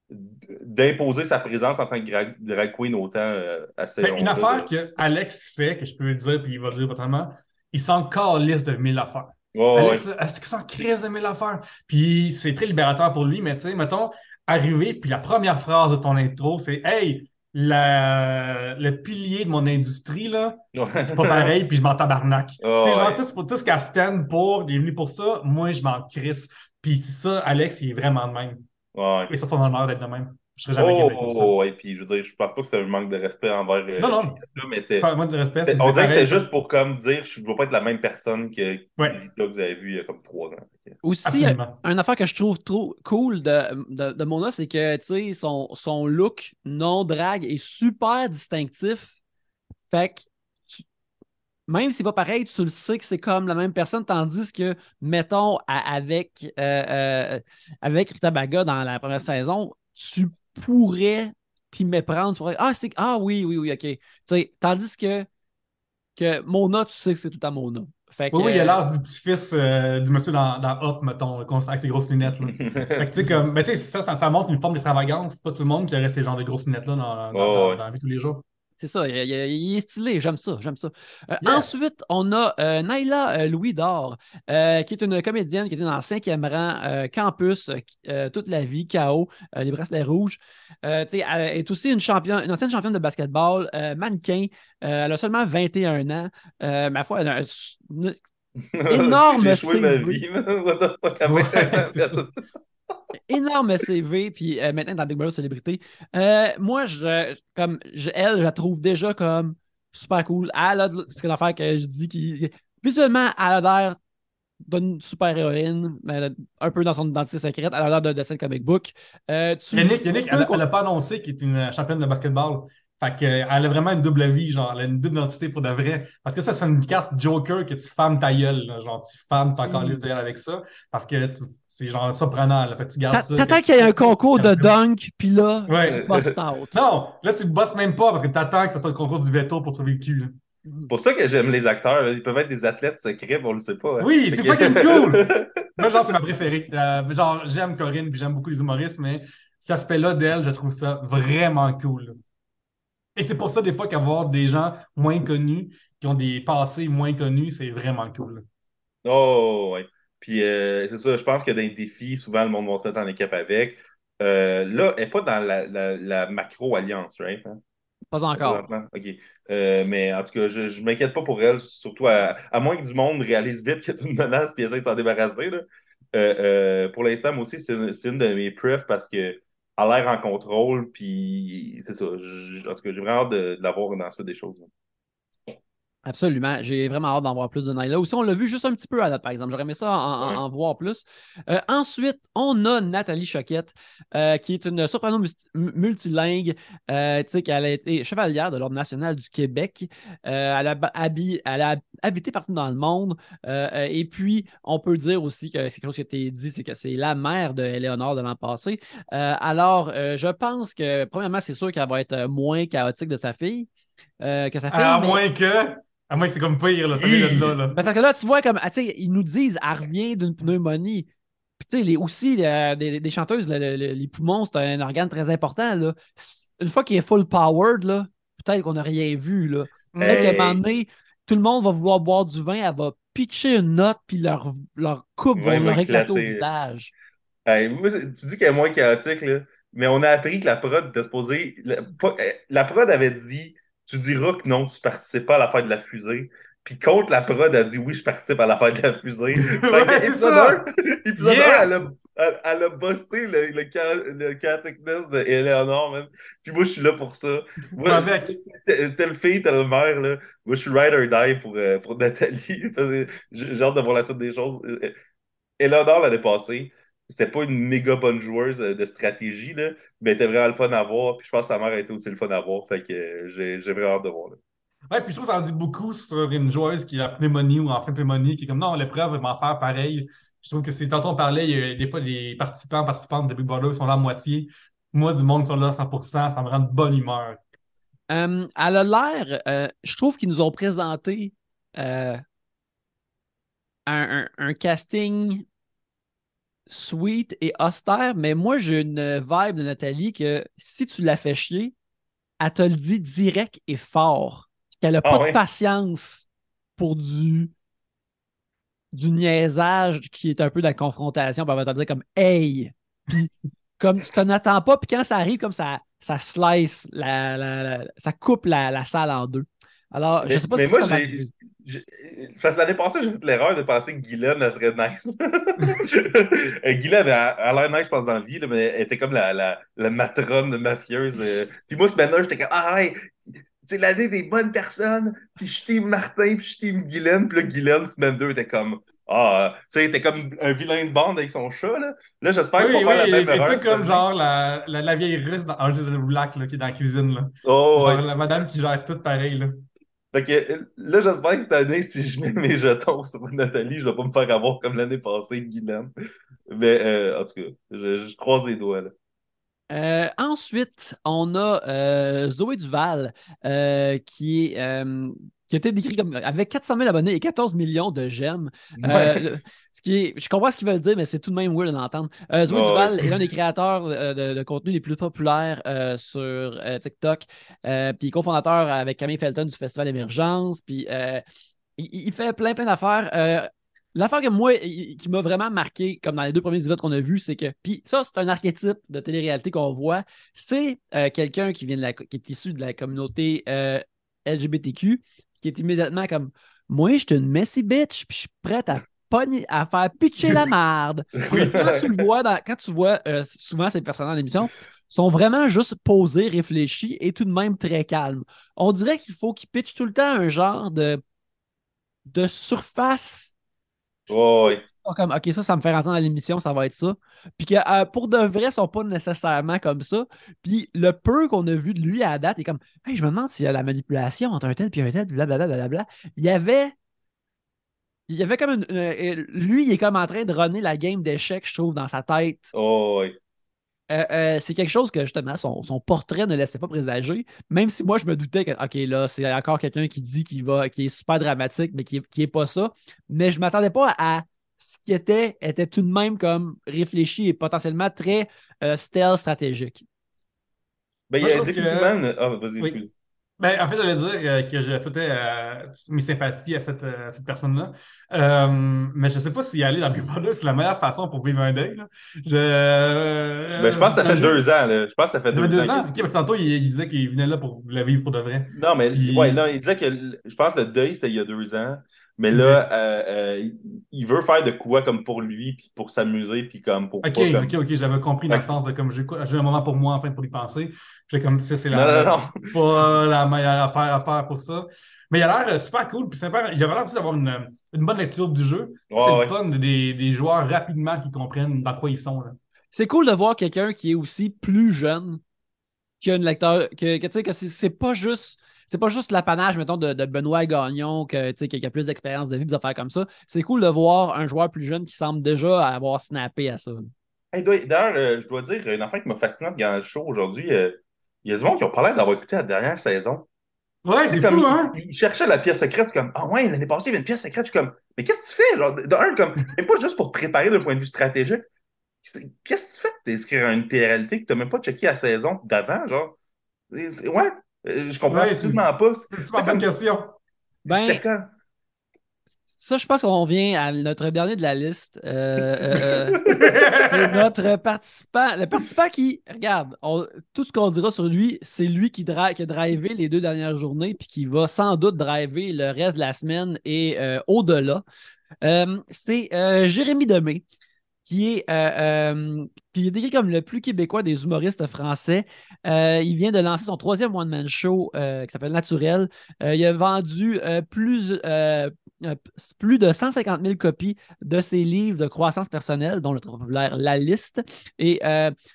d'imposer sa présence en tant que drag, queen autant euh, à cette Une affaire que Alex fait, que je peux dire, puis il va le dire autrement, il s'en calisse de mille affaires. Alex, est-ce qu'il s'en crise de mille affaires? Puis c'est très libérateur pour lui, mais tu sais, mettons, arriver, puis la première phrase de ton intro, c'est Hey, le pilier de mon industrie, là, c'est pas pareil, puis je m'en tabarnak. Oh, [laughs] tu sais, genre, ouais. tout, tout, tout ce qu'elle stand pour, il est venu pour ça, moi, je m'en crisse. Puis c'est ça, Alex, il est vraiment de même. Ouais. Et ça, son honneur d'être de même. Je serais jamais Oh, Québec comme ça. oh, ouais, puis je veux dire, je pense pas que c'était un manque de respect envers. euh, Non, non. Mais c'est. Faire moins de respect. On dirait que c'était juste pour comme dire je ne veux pas être la même personne que Ouais. Que vous avez vu il y a comme trois ans. Aussi, Absolument. une affaire que je trouve trop cool de, de, de Mona, c'est que tu sais, son, son look non-drag est super distinctif. Fait que tu- même si c'est pas pareil, tu le sais que c'est comme la même personne, tandis que, mettons, à- avec, euh, euh, avec Rita Baga dans la première saison, tu pourrais t'y méprendre. Tu pourrais, ah, c'est, ah oui, oui, oui, ok. Tu sais, tandis que, que Mona, tu sais que c'est tout à Mona. Fait que, Oui, oui, il a euh, l'air du petit-fils euh, du monsieur dans, dans Hop, mettons, avec ses grosses lunettes. Là. [laughs] Fait que, tu sais, comme, ben, tu sais, ça, ça, ça montre une forme d'extravagance. C'est pas tout le monde qui aurait ces genres de grosses lunettes-là dans, dans, Oh, dans- ouais. dans la vie de tous les jours. C'est ça, il, il- il est stylé, j'aime ça, j'aime ça. Euh, Yes. Ensuite, on a euh, Naila euh, Louis d'Or, euh, qui est une comédienne qui était dans le cinquième rang, campus, toute la vie, KO, les bracelets rouges. Elle est aussi une, championne, une ancienne championne de basketball, mannequin. Elle a seulement 21 ans. Ma foi, elle a un- une- [laughs] Énorme J'ai joué ma vie. [laughs] Ouais. Énorme CV, puis euh, maintenant dans Big Brother Célébrité. Euh, moi, je, comme, je- elle, je la trouve déjà comme super cool. Elle a de- c'est l'affaire que je dis qui. Visuellement, elle a l'air d'une super héroïne, mais un peu dans son identité secrète. Elle a l'air de dessin comic book. Euh, tu- Yannick, Yannick elle, peux- elle a pas annoncé qu'elle est une championne de basketball. Fait qu'elle a vraiment une double vie, genre, elle a une double identité pour de vrai. Parce que ça, c'est une carte Joker que tu fermes ta gueule, là. genre, tu fermes ton Mm. calice de gueule avec ça. Parce que c'est genre surprenant, là. Fait que tu gardes t'a- ça. T'attends que- qu'il y ait un concours de dunk, puis là, Ouais. tu bust out. [laughs] Non, là, tu bosses même pas parce que t'attends que ce soit le concours du veto pour trouver le cul. là. C'est pour ça que j'aime les acteurs. Ils peuvent être des athlètes secrets, mais on le sait pas. hein. Oui, c'est que- fucking cool! [laughs] Moi, genre, c'est ma préférée. Euh, genre, j'aime Corinne puis j'aime beaucoup les humoristes, mais cet aspect-là d'elle, je trouve ça vraiment cool. Et c'est pour ça, des fois, qu'avoir des gens moins connus, qui ont des passés moins connus, c'est vraiment cool. Oh, ouais. Puis euh, c'est ça, je pense que dans les défis, souvent, le monde va se mettre en équipe avec. Euh, là, elle n'est pas dans la, la- la macro-alliance, right? hein? Pas encore. OK. Euh, mais en tout cas, je ne m'inquiète pas pour elle, surtout à, à moins que du monde réalise vite qu'il y a une menace et essaie de s'en débarrasser. Là. Euh, euh, pour l'instant, moi aussi, c'est une, c'est une de mes preuves parce que a l'air en contrôle, puis c'est ça. En tout cas, j'ai vraiment hâte de, de la voir dans ça des choses. Absolument. J'ai vraiment hâte d'en voir plus de Nyla. Aussi, on l'a vu juste un petit peu à date, par exemple. J'aurais aimé ça en, en- voir plus. Euh, ensuite, on a Nathalie Choquette, euh, qui est une soprano multilingue. Euh, tu sais, qu'elle a été chevalière de l'Ordre national du Québec. Euh, elle, a, habi- elle a habité partout dans le monde. Et puis, on peut dire aussi que c'est quelque chose qui a été dit, c'est que c'est la mère de Éléonore de l'an passé. Alors, je pense que, premièrement, c'est sûr qu'elle va être moins chaotique de sa fille. euh, que sa fille. À mais- moins que. À moins que c'est comme pire, là, ça vient de là. là. ben, parce que là, tu vois, comme, ah, tu sais, ils nous disent, elle revient d'une pneumonie. Puis, tu sais, les, aussi, euh, des, des chanteuses, le- le- le- les poumons, c'est un organe très important, là. Une fois qu'il est full powered, là, peut-être qu'on n'a rien vu, là. Peut-être qu'à un Hey. moment donné, tout le monde va vouloir boire du vin, elle va pitcher une note, puis leur, leur coupe Ouais, va leur éclater au visage. Hey, moi, tu dis qu'elle est moins chaotique, là, mais on a appris que la prod était supposée. La, euh, la prod avait dit Tu diras que non, tu participes pas à l'affaire de la fusée. Puis contre la prod a dit Oui, je participe à l'affaire de la fusée. [laughs] Fait Ouais, épisode ça. un- [laughs] épisode Yes. un, elle a, elle, elle a busté le, le, le chaoticness de Eleanor, man. Puis moi, je suis là pour ça. Moi, Telle fille, telle mère, là. Moi, je suis ride or die pour, euh, pour [laughs] Nathalie. J'ai hâte de voir la suite des choses. Euh, Eleanor, l'année passée, c'était pas une méga bonne joueuse euh, de stratégie, là, mais elle était vraiment le fun à voir. Puis je pense que sa mère a été aussi le fun à voir. Fait que euh, j'ai j'ai vraiment hâte de voir. là. Ouais, puis je trouve que ça en dit beaucoup sur une joueuse qui a pneumonie ou en fin de pneumonie, qui est comme non, l'épreuve va m'en faire pareil. Je trouve que c'est tantôt on parlait, il y a des fois les participants, participantes de Big Brother sont là à moitié. Moi, du monde sont là à 100%, ça me rend de bonne humeur. Euh, elle a l'air, euh, je trouve qu'ils nous ont présenté euh, un, un- un casting sweet et austère, mais moi j'ai une vibe de Nathalie que si tu la fais chier, elle te le dit direct et fort. Qu'elle n'a Ah pas ouais? de patience pour du, du niaisage qui est un peu de la confrontation. Puis elle va te dire comme Hey! Puis comme tu t'en attends pas, puis quand ça arrive, comme ça, ça slice, la, ça coupe la, salle en deux. Alors, je sais pas mais si moi, j'ai. Parce que l'année passée, j'ai fait l'erreur de penser que Guylaine, elle serait nice. [laughs] Euh, Guylaine, elle a l'air nice, je pense, dans la vie, mais elle était comme la, la, la matrone mafieuse. Euh. Puis moi, ce matin, j'étais comme, ah, hey, c'est l'année des bonnes personnes. Puis je team Martin, puis je team Guylaine. Puis là, Guylaine, semaine 2, était comme, ah, tu sais, était comme un vilain de bande avec son chat, là. Là, j'espère oui, qu'on va la même erreur. Il était comme genre la, la, la, vieille russe dans Orange is Black, là, qui est dans la cuisine, là. Oh, genre la madame qui gère tout pareil, là. Fait que là, j'espère que cette année, si je mets mes jetons sur Nathalie, je vais pas me faire avoir comme l'année passée, Guylaine. Mais euh, en tout cas, je, croise les doigts, là. Euh, ensuite, on a euh, Zoé Duval qui, est, qui a été décrit comme avec 400 000 abonnés et 14 millions de j'aime. ce qui est, je comprends ce qu'ils veulent dire, mais c'est tout de même weird d'entendre. Zoé Duval est l'un des créateurs de, contenu les plus populaires sur TikTok, puis cofondateur avec Camille Felton du Festival Émergence, puis il, il, fait plein, plein d'affaires. L'affaire que moi, qui m'a vraiment marqué, comme dans les deux premiers épisodes qu'on a vus, c'est que, puis ça, c'est un archétype de télé-réalité qu'on voit, c'est euh, quelqu'un qui vient de la, qui est issu de la communauté euh, LGBTQ, qui est immédiatement comme, moi, je suis une messy bitch, puis je suis prête à à faire pitcher la merde. [laughs] quand tu le vois, quand tu vois euh, souvent ces personnes dans l'émission, sont vraiment juste posés, réfléchis et tout de même très calmes. On dirait qu'il faut qu'ils pitchent tout le temps un genre de, de surface comme, OK, ça, ça me fait rentrer dans l'émission, ça va être ça. Puis que euh, pour de vrai, ils sont pas nécessairement comme ça. Puis le peu qu'on a vu de lui à la date est comme, hey, je me demande s'il y a la manipulation entre un tel et un tel, blablabla. Bla, bla, bla, Il y avait. Il y avait comme une, euh, Lui, il est comme en train de runner la game d'échecs, je trouve, dans sa tête. Oh, oui. Euh, c'est quelque chose que justement son, son, portrait ne laissait pas présager, même si moi je me doutais que ok là c'est encore quelqu'un qui dit qu'il va qui est super dramatique mais qui, qui est pas ça, mais je m'attendais pas à ce qui était était tout de même comme réfléchi et potentiellement très euh, stealth stratégique. Ben, il y a définitivement. Ah, vas-y, ben, en fait, j'allais dire euh, que j'ai ajoutais euh, mes sympathies à cette, euh, cette personne-là. mais je ne sais pas si aller dans le là c'est la meilleure façon pour vivre un deuil. Je, ben, je pense que ça fait deux ans. Là. Je pense que ça fait deux, deux ans. Ok, parce tantôt, il, disait qu'il venait là pour la vivre pour de vrai. Non, mais ouais, non, il disait que je pense que le deuil, c'était il y a deux ans. Mais là, euh, euh, il veut faire de quoi comme pour lui, puis pour s'amuser, puis comme pour. Ok, ok, ok, j'avais compris dans le sens de comme j'ai un moment pour moi, en fait, pour y penser. J'ai comme, ça, c'est la, non, pas la meilleure affaire à faire pour ça. Mais il a l'air euh, super cool, puis sympa. J'avais l'air aussi d'avoir une, une, bonne lecture du jeu. c'est le fun des, des, joueurs rapidement qui comprennent dans quoi ils sont. C'est cool de voir quelqu'un qui est aussi plus jeune, qui a une lecteur, que, que tu sais, que c'est pas juste c'est pas juste l'apanage, mettons, de, Benoît Gagnon que, qui a plus d'expérience de vie, des affaires comme ça. C'est cool de voir un joueur plus jeune qui semble déjà avoir snappé à ça. D'ailleurs, euh, je dois dire, une affaire qui m'a fasciné dans le show aujourd'hui, euh, il y a des gens qui ont parlé d'avoir écouté la dernière saison. Ouais, c'est fou, hein? Ils cherchaient la pièce secrète, comme Ah ouais, l'année passée, il y avait une pièce secrète. Je suis comme Mais qu'est-ce que tu fais? Genre, d'un, comme, même pas juste pour te préparer d'un point de vue stratégique. Qu'est-ce que tu fais? D'écrire une réalité que tu n'as même pas checké la saison d'avant? Genre, ouais, je comprends absolument pas. C'est une bonne question. Ben, ça, je pense qu'on vient à notre dernier de la liste. Euh, euh, [laughs] notre participant, le participant qui, regarde, tout ce qu'on dira sur lui, c'est lui qui, qui, a drivé les deux dernières journées, puis qui va sans doute driver le reste de la semaine et au-delà. c'est Jérémy Demé qui est, euh, euh, est décrit comme le plus québécois des humoristes français. Euh, il vient de lancer son troisième one-man show qui s'appelle Naturel. il a vendu plus, plus de 150 000 copies de ses livres de croissance personnelle, dont le très populaire La Liste. Et,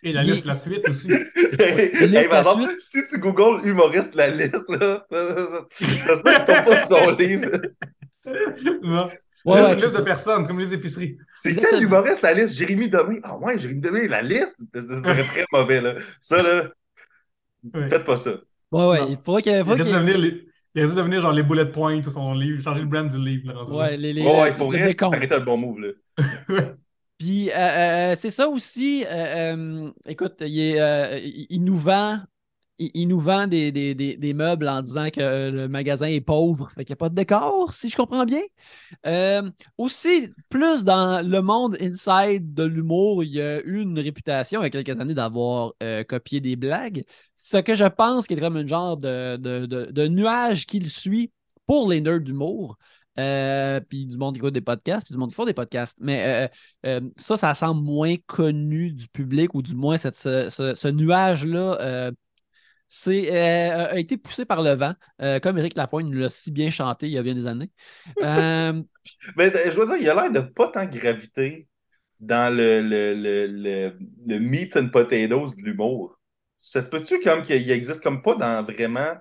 Et la liste, la suite aussi. [laughs] Si tu googles humoriste La Liste, là, [laughs] j'espère que tu pas sur son livre. non. Ouais, c'est une liste de personnes, comme les épiceries. C'est quel humoriste, la liste? Jérémy Domé. Ah ouais, Jérémy Domé, la liste? Ce serait très [laughs] mauvais, là. Ça, là, faites pas ça. Ouais, ouais, il faudrait qu'il... Faut il, qu devenir il a devenir genre les bullet points ou son livre, changer le brand du livre. Là, ouais, les, les, ouais, pour vrai, ça aurait été un bon move, là. [laughs] Puis, euh, euh, c'est ça aussi. Euh, écoute, il, est, il, nous vend il, nous vend des, des, meubles en disant que le magasin est pauvre, fait qu'il n'y a pas de décor, si je comprends bien. Euh, aussi, plus dans le monde inside de l'humour, il y a eu une réputation il y a quelques années d'avoir euh, copié des blagues. Ce que je pense qu'il est comme un genre de, de, nuage qu'il suit pour les nerds d'humour. Euh, puis du monde qui écoute des podcasts, puis du monde qui fait des podcasts. Mais ça, ça semble moins connu du public, ou du moins cette, ce, ce nuage-là c'est, euh, a été poussé par le vent, euh, comme Éric Lapointe nous l'a si bien chanté il y a bien des années. Euh, [laughs] Mais je veux dire, il a l'air de pas tant graviter dans le, le, le, le, meat and potatoes de l'humour. Ça se peut-tu comme qu'il existe comme pas dans vraiment.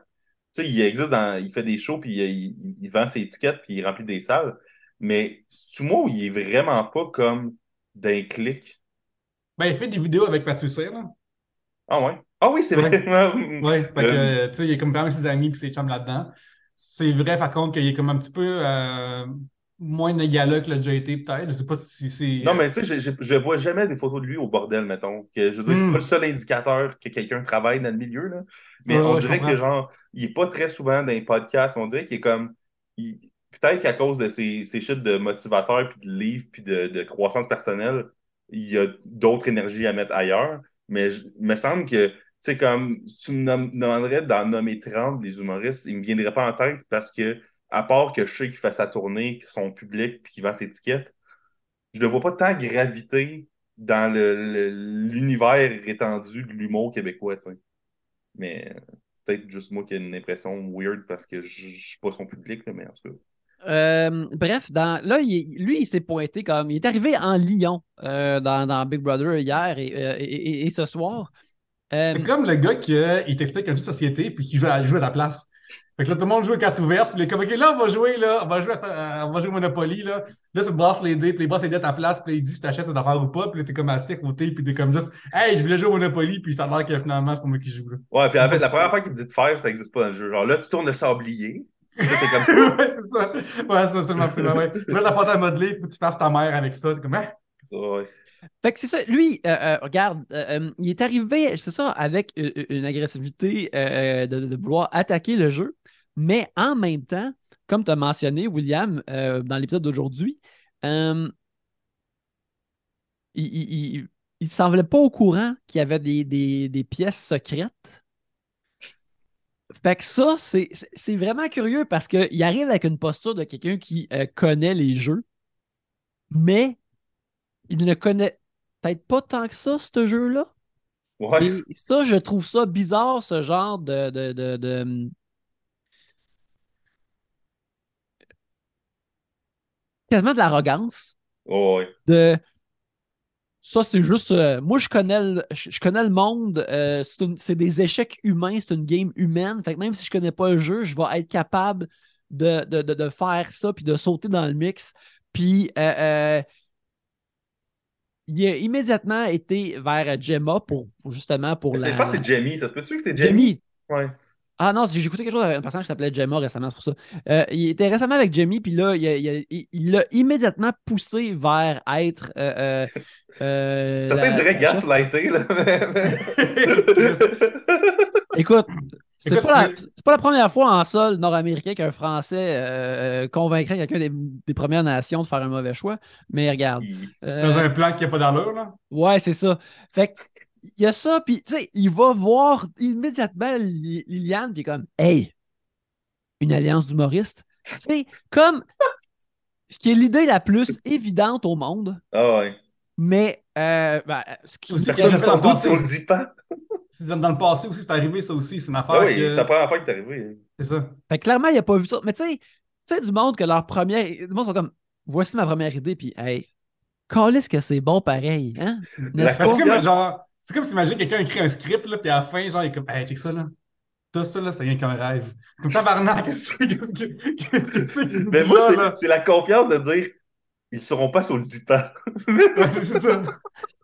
Tu sais, il existe dans. Il fait des shows, puis il, vend ses étiquettes, puis il remplit des salles. Mais moi il est vraiment pas comme d'un clic? Ben, il fait des vidéos avec Patrick là. Ah ouais? Ah oui, c'est vrai. [laughs] Oui, fait que, euh, tu sais, il est comme quand même ses amis et ses chums là-dedans. C'est vrai, par contre, qu'il est comme un petit peu euh, moins négaleux que le déjà été, peut-être. Je sais pas si c'est. Non, mais tu sais, je, je, vois jamais des photos de lui au bordel, mettons. Que, je veux dire, c'est hmm. pas le seul indicateur que quelqu'un travaille dans le milieu, là. Mais on dirait que, genre, il est pas très souvent dans les podcasts. On dirait qu'il est comme. Peut-être qu'à cause de ses, ses chutes de motivateurs, puis de livres, puis de, de croissance personnelle, il y a d'autres énergies à mettre ailleurs. Mais il me semble que sais, comme tu me demanderais d'en nommer 30 des humoristes, ils ne me viendraient pas en tête parce que, à part que je sais qu'il fait sa tournée, qu'ils sont publics puis qu'il vend ses étiquettes, je ne vois pas tant graviter dans l'univers étendu de l'humour québécois, tu sais. Mais peut-être juste moi qui ai une impression weird parce que je ne suis pas son public, mais en tout. Euh, bref, dans, là, lui, il s'est pointé comme. Il est arrivé en Lyon euh, dans, Big Brother hier euh, et ce soir. Euh, c'est comme le gars qui euh, il t'explique une société puis qui joue à, joue à la place. Fait que là, tout le monde joue à carte ouverte, puis il est comme, OK, là, on va jouer, là, on va jouer, à, on va jouer Monopoly, là. Là, tu brasses les dés, puis il brasse les dés à ta place, puis il dit si t'achètes cette affaire ou pas, puis là, t'es comme assis à côté, puis t'es comme juste, hey, je voulais jouer au Monopoly, puis ça a l'air que finalement, c'est pour moi qui joue, là. Ouais, puis en fait, la première fois qu'il te dit de faire, ça n'existe pas dans le jeu. Genre là, tu tournes le sablier. Comme. [laughs] ouais, c'est ça. Ouais, c'est absolument, absolument, ouais. Là, la pâte à modeler, puis tu passes ta mère avec ça, t'es comme, hein? Ça, ouais. Fait que c'est ça. Lui, euh, euh, regarde, euh, il est arrivé, c'est ça, avec une agressivité de, vouloir attaquer le jeu, mais en même temps, comme tu as mentionné, William, dans l'épisode d'aujourd'hui, il, il, il, semblait pas au courant qu'il y avait des, pièces secrètes. Fait que ça, c'est vraiment curieux parce qu'il arrive avec une posture de quelqu'un qui connaît les jeux, mais il ne connaît peut-être pas tant que ça, ce jeu-là. Ouais. Et ça, je trouve ça bizarre, ce genre de. de, de, de... quasiment de l'arrogance. ouais. De. Ça, c'est juste. Euh, moi, je connais le, je, connais le monde. Euh, c'est des échecs humains. C'est une game humaine. Fait que même si je connais pas le jeu, je vais être capable de, de, de faire ça puis de sauter dans le mix. Puis. Euh, il a immédiatement été vers Gemma pour, justement pour la. Je pense que c'est Jamie, ça se peut que c'est Jamie? Ouais. Ah non, j'ai écouté quelque chose d'un personnage qui s'appelait Gemma récemment, c'est pour ça. Euh, il était récemment avec Jamie, puis là, il l'a immédiatement poussé vers être. Euh, euh, Certains diraient gaslighté, là. [laughs] [laughs] Écoute, c'est pas, pas, la première fois en sol nord-américain qu'un Français euh, convaincrait quelqu'un des, Premières Nations de faire un mauvais choix. Mais regarde. Euh, Dans un plan qui n'a pas d'allure, là? Ouais, c'est ça. Fait il y a ça, puis tu sais, il va voir immédiatement Liliane, puis comme, hey, une alliance d'humoristes. Tu sais, comme, ce qui est l'idée la plus évidente au monde. Ah ouais. Mais, euh, ben, ce qui Personne sans doute si on le dit pas. Dans le passé aussi, c'est arrivé ça aussi. C'est une affaire. Ah oui, c'est la première fois que c'est arrivé. C'est ça. Fait clairement, il n'a pas vu ça. Mais tu sais, tu sais, du monde que leur première. Du monde sont comme voici ma première idée, puis hey, est-ce que c'est bon pareil, hein? Parce que, genre, c'est comme si imagine quelqu'un écrit un script, là, puis à la fin, genre, il est comme, hey, check ça, là. Tout ça, là, c'est rien qu'un rêve. Comme tabarnak, [laughs] qu'est-ce que Mais moi, c'est la confiance de dire, ils ne seront pas sur le dipan. c'est ça [laughs]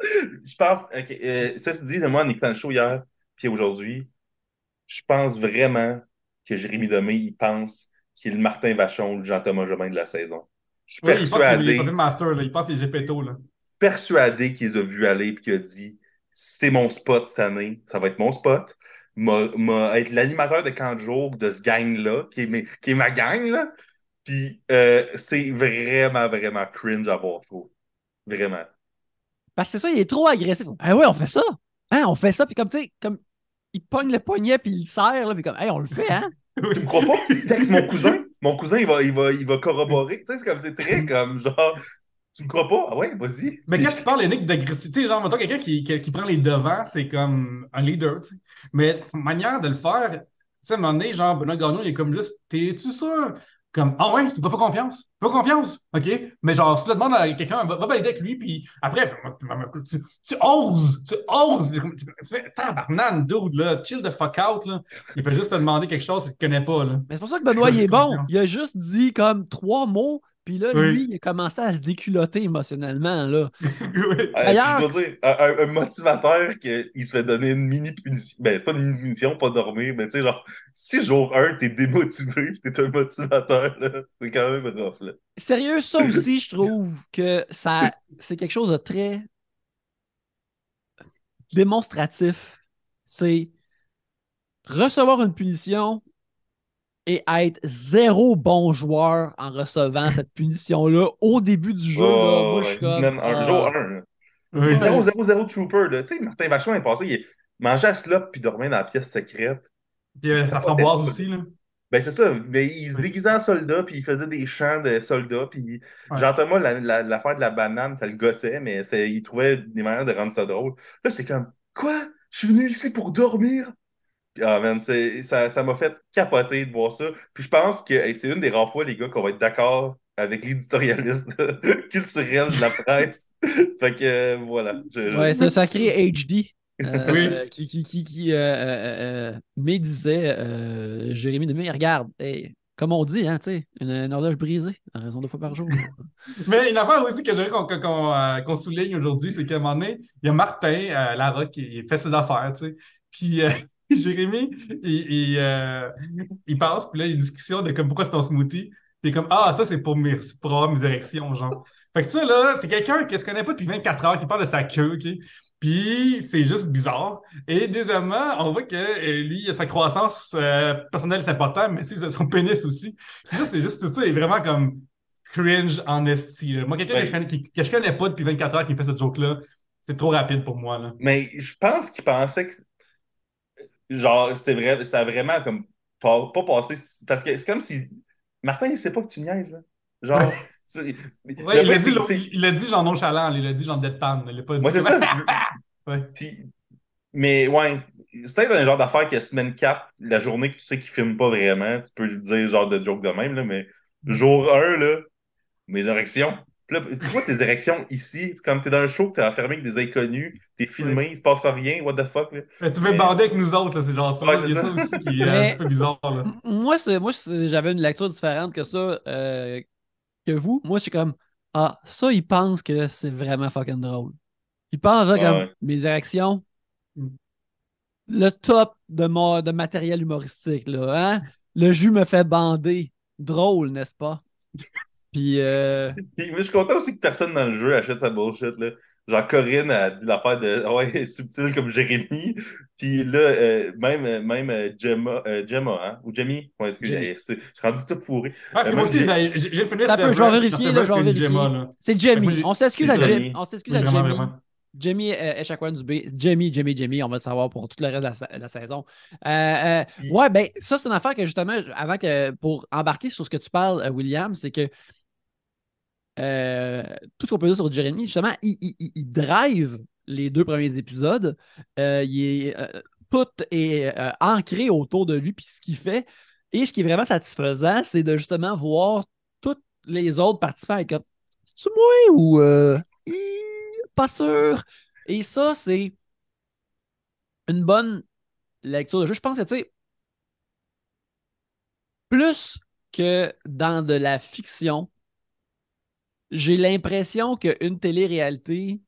je pense, euh, ça se dit, moi, en écoutant le show hier, puis aujourd'hui, je pense vraiment que Jérémy Domé, il pense qu'il est le Martin Vachon ou le Jean-Thomas Jobin de la saison. Je suis persuadé. Il pense qu'il est master, là. il pense qu'il est Gepetto. Là. Persuadé qu'il les a vus aller et qu'il a dit c'est mon spot cette année. Ça va être mon spot. M'a être l'animateur de camp de jour de ce gang-là, qui, est, qui est ma gang, là. Puis euh, c'est vraiment, vraiment cringe à voir, trop. Vraiment. Parce que c'est ça, il est trop agressif. Ah ouais, on fait ça. Hein, on fait ça, puis comme, tu sais, comme, il pogne le poignet, puis il le serre, là, puis comme, hey, on le fait, hein? [laughs] tu me crois pas? Texte mon cousin. Mon cousin, il va, il va, il va corroborer. Tu sais, c'est comme, c'est très comme, genre, tu me crois pas? Ah ouais, vas-y. Mais quand tu parles, Yannick, d'agressivité, genre, mettons, quelqu'un qui, qui, prend les devants, c'est comme un leader, tu sais. Mais sa manière de le faire, tu sais, à un moment donné, genre, Benoît Gagnon, il est comme juste, t'es-tu sûr? Comme, ah ouais, tu n'as pas confiance? Pas confiance? OK? Mais genre, si tu le demandes à quelqu'un, va, va valider avec lui, puis après, tu, tu oses, tu oses. Tabarnane, dude, là, chill the fuck out, là. Il peut juste te demander quelque chose que tu ne connais pas, là. Mais c'est pour ça que Benoît, il est bon. Il a juste dit comme trois mots, puis là, lui, il a commencé à se déculotter émotionnellement. Là. [laughs] oui. je veux dire, un, motivateur qui se fait donner une mini punition. Ben, c'est pas une mini punition, pas dormir, mais tu sais, genre, si jour 1, t'es démotivé, [laughs] t'es un motivateur, c'est quand même rough. Là. Sérieux, ça aussi, je [laughs] trouve que ça c'est quelque chose de très démonstratif. C'est recevoir une punition, et être zéro bon joueur en recevant cette punition-là au début du jeu. là, moi, je suis comme, un jour 1. 0-0-0 Trooper. Tu sais, Martin Vachon est passé, il mangeait à slop puis dormait dans la pièce secrète. Puis euh, ça framboise aussi, là. Ben, c'est ça. Mais il se déguisait en soldat, puis il faisait des chants de soldats. Puis Jean-Thomas, l'affaire de la banane, ça le gossait, mais il trouvait des manières de rendre ça drôle. Là, c'est comme Quoi? Je suis venu ici pour dormir? Ah, man, ça, ça m'a fait capoter de voir ça. Puis je pense que c'est une des rares fois, les gars, qu'on va être d'accord avec l'éditorialiste [laughs] culturel de la presse. [laughs] fait que euh, voilà. Ouais, c'est un sacré HD. Euh, qui, qui, qui, qui euh, mais disait Jérémy Demé, regarde, comme on dit, hein, une, une horloge brisée, à raison deux fois par jour. [laughs] mais une affaire aussi que j'aimerais qu'on souligne aujourd'hui, c'est qu'à un moment donné, il y a Martin Larocque qui fait ses affaires, tu sais. Puis [laughs] Jérémy, il, euh, il, passe, puis là, il y a une discussion de comme pourquoi c'est ton smoothie? Puis comme Ah, ça, c'est pour, mes, pour avoir mes érections, genre. Fait que ça, là, c'est quelqu'un qui se connaît pas depuis 24 heures, qui parle de sa queue, OK? Puis c'est juste bizarre. Et deuxièmement, on voit que euh, lui, sa croissance euh, personnelle, c'est important, mais c'est son pénis aussi. Puis ça, c'est juste tout ça, est vraiment comme cringe en esti. Moi, quelqu'un que, que, je connais pas depuis 24 heures qui fait cette joke-là, c'est trop rapide pour moi. Là. Mais je pense qu'il pensait que genre, c'est vrai, ça a vraiment comme pas, pas passé. Parce que c'est comme si. Martin, il sait pas que tu niaises, là. Genre. il l'a dit, il dit genre nonchalant, il l'a dit genre deadpan. Il pas Moi, c'est ça. [laughs] mais ouais, c'est peut-être un genre d'affaire que semaine 4, la journée que tu sais qu'il filme pas vraiment, tu peux lui dire genre de joke de même, là, mais mm. jour 1, là, mes érections, là, tu vois tes érections ici, c'est comme t'es dans un show, t'es enfermé avec des inconnus, t'es filmé, il se passe rien, what the fuck. Mais tu veux bander avec nous autres, c'est genre ça. il y a ça. aussi qui est un petit peu bizarre. Là. Moi, moi j'avais une lecture différente que ça, euh, que vous. Moi, je suis comme, ah, ça, ils pensent que c'est vraiment fucking drôle. Ils pensent, genre, comme, mes érections, le top de, mon, de matériel humoristique, là, hein? Le jus me fait bander. Drôle, n'est-ce pas? [laughs] Puis, euh... Puis, je suis content aussi que personne dans le jeu achète sa bullshit. Là. Genre, Corinne a dit l'affaire de ouais, [laughs] subtil comme Jérémy. Puis là, euh, même, même euh, Gemma, euh, Gemma hein? ou Jamie, ouais, est-ce que j'ai. Je suis rendu tout fourré. Ah, c'est moi aussi, ben, j'ai fini ça. Je vais vérifier, là, je vais vérifier. C'est Jamie. On s'excuse à Jamie. On s'excuse à Jamie. Jamie Echaquan du B. Jamie, Jamie, Jamie, on va le savoir pour tout le reste de la, saison. ouais, ben, ça, c'est une affaire que justement, avant que pour embarquer sur ce que tu parles, William, c'est que euh, tout ce qu'on peut dire sur Jeremy, justement, il, drive les deux premiers épisodes. Euh, il est, euh, tout est ancré autour de lui, puis ce qu'il fait. Et ce qui est vraiment satisfaisant, c'est de justement voir tous les autres participants comme C'est-tu moi ou pas sûr? Et ça, c'est une bonne lecture de jeu. Je pense que, tu sais, plus que dans de la fiction, j'ai l'impression qu'une télé-réalité,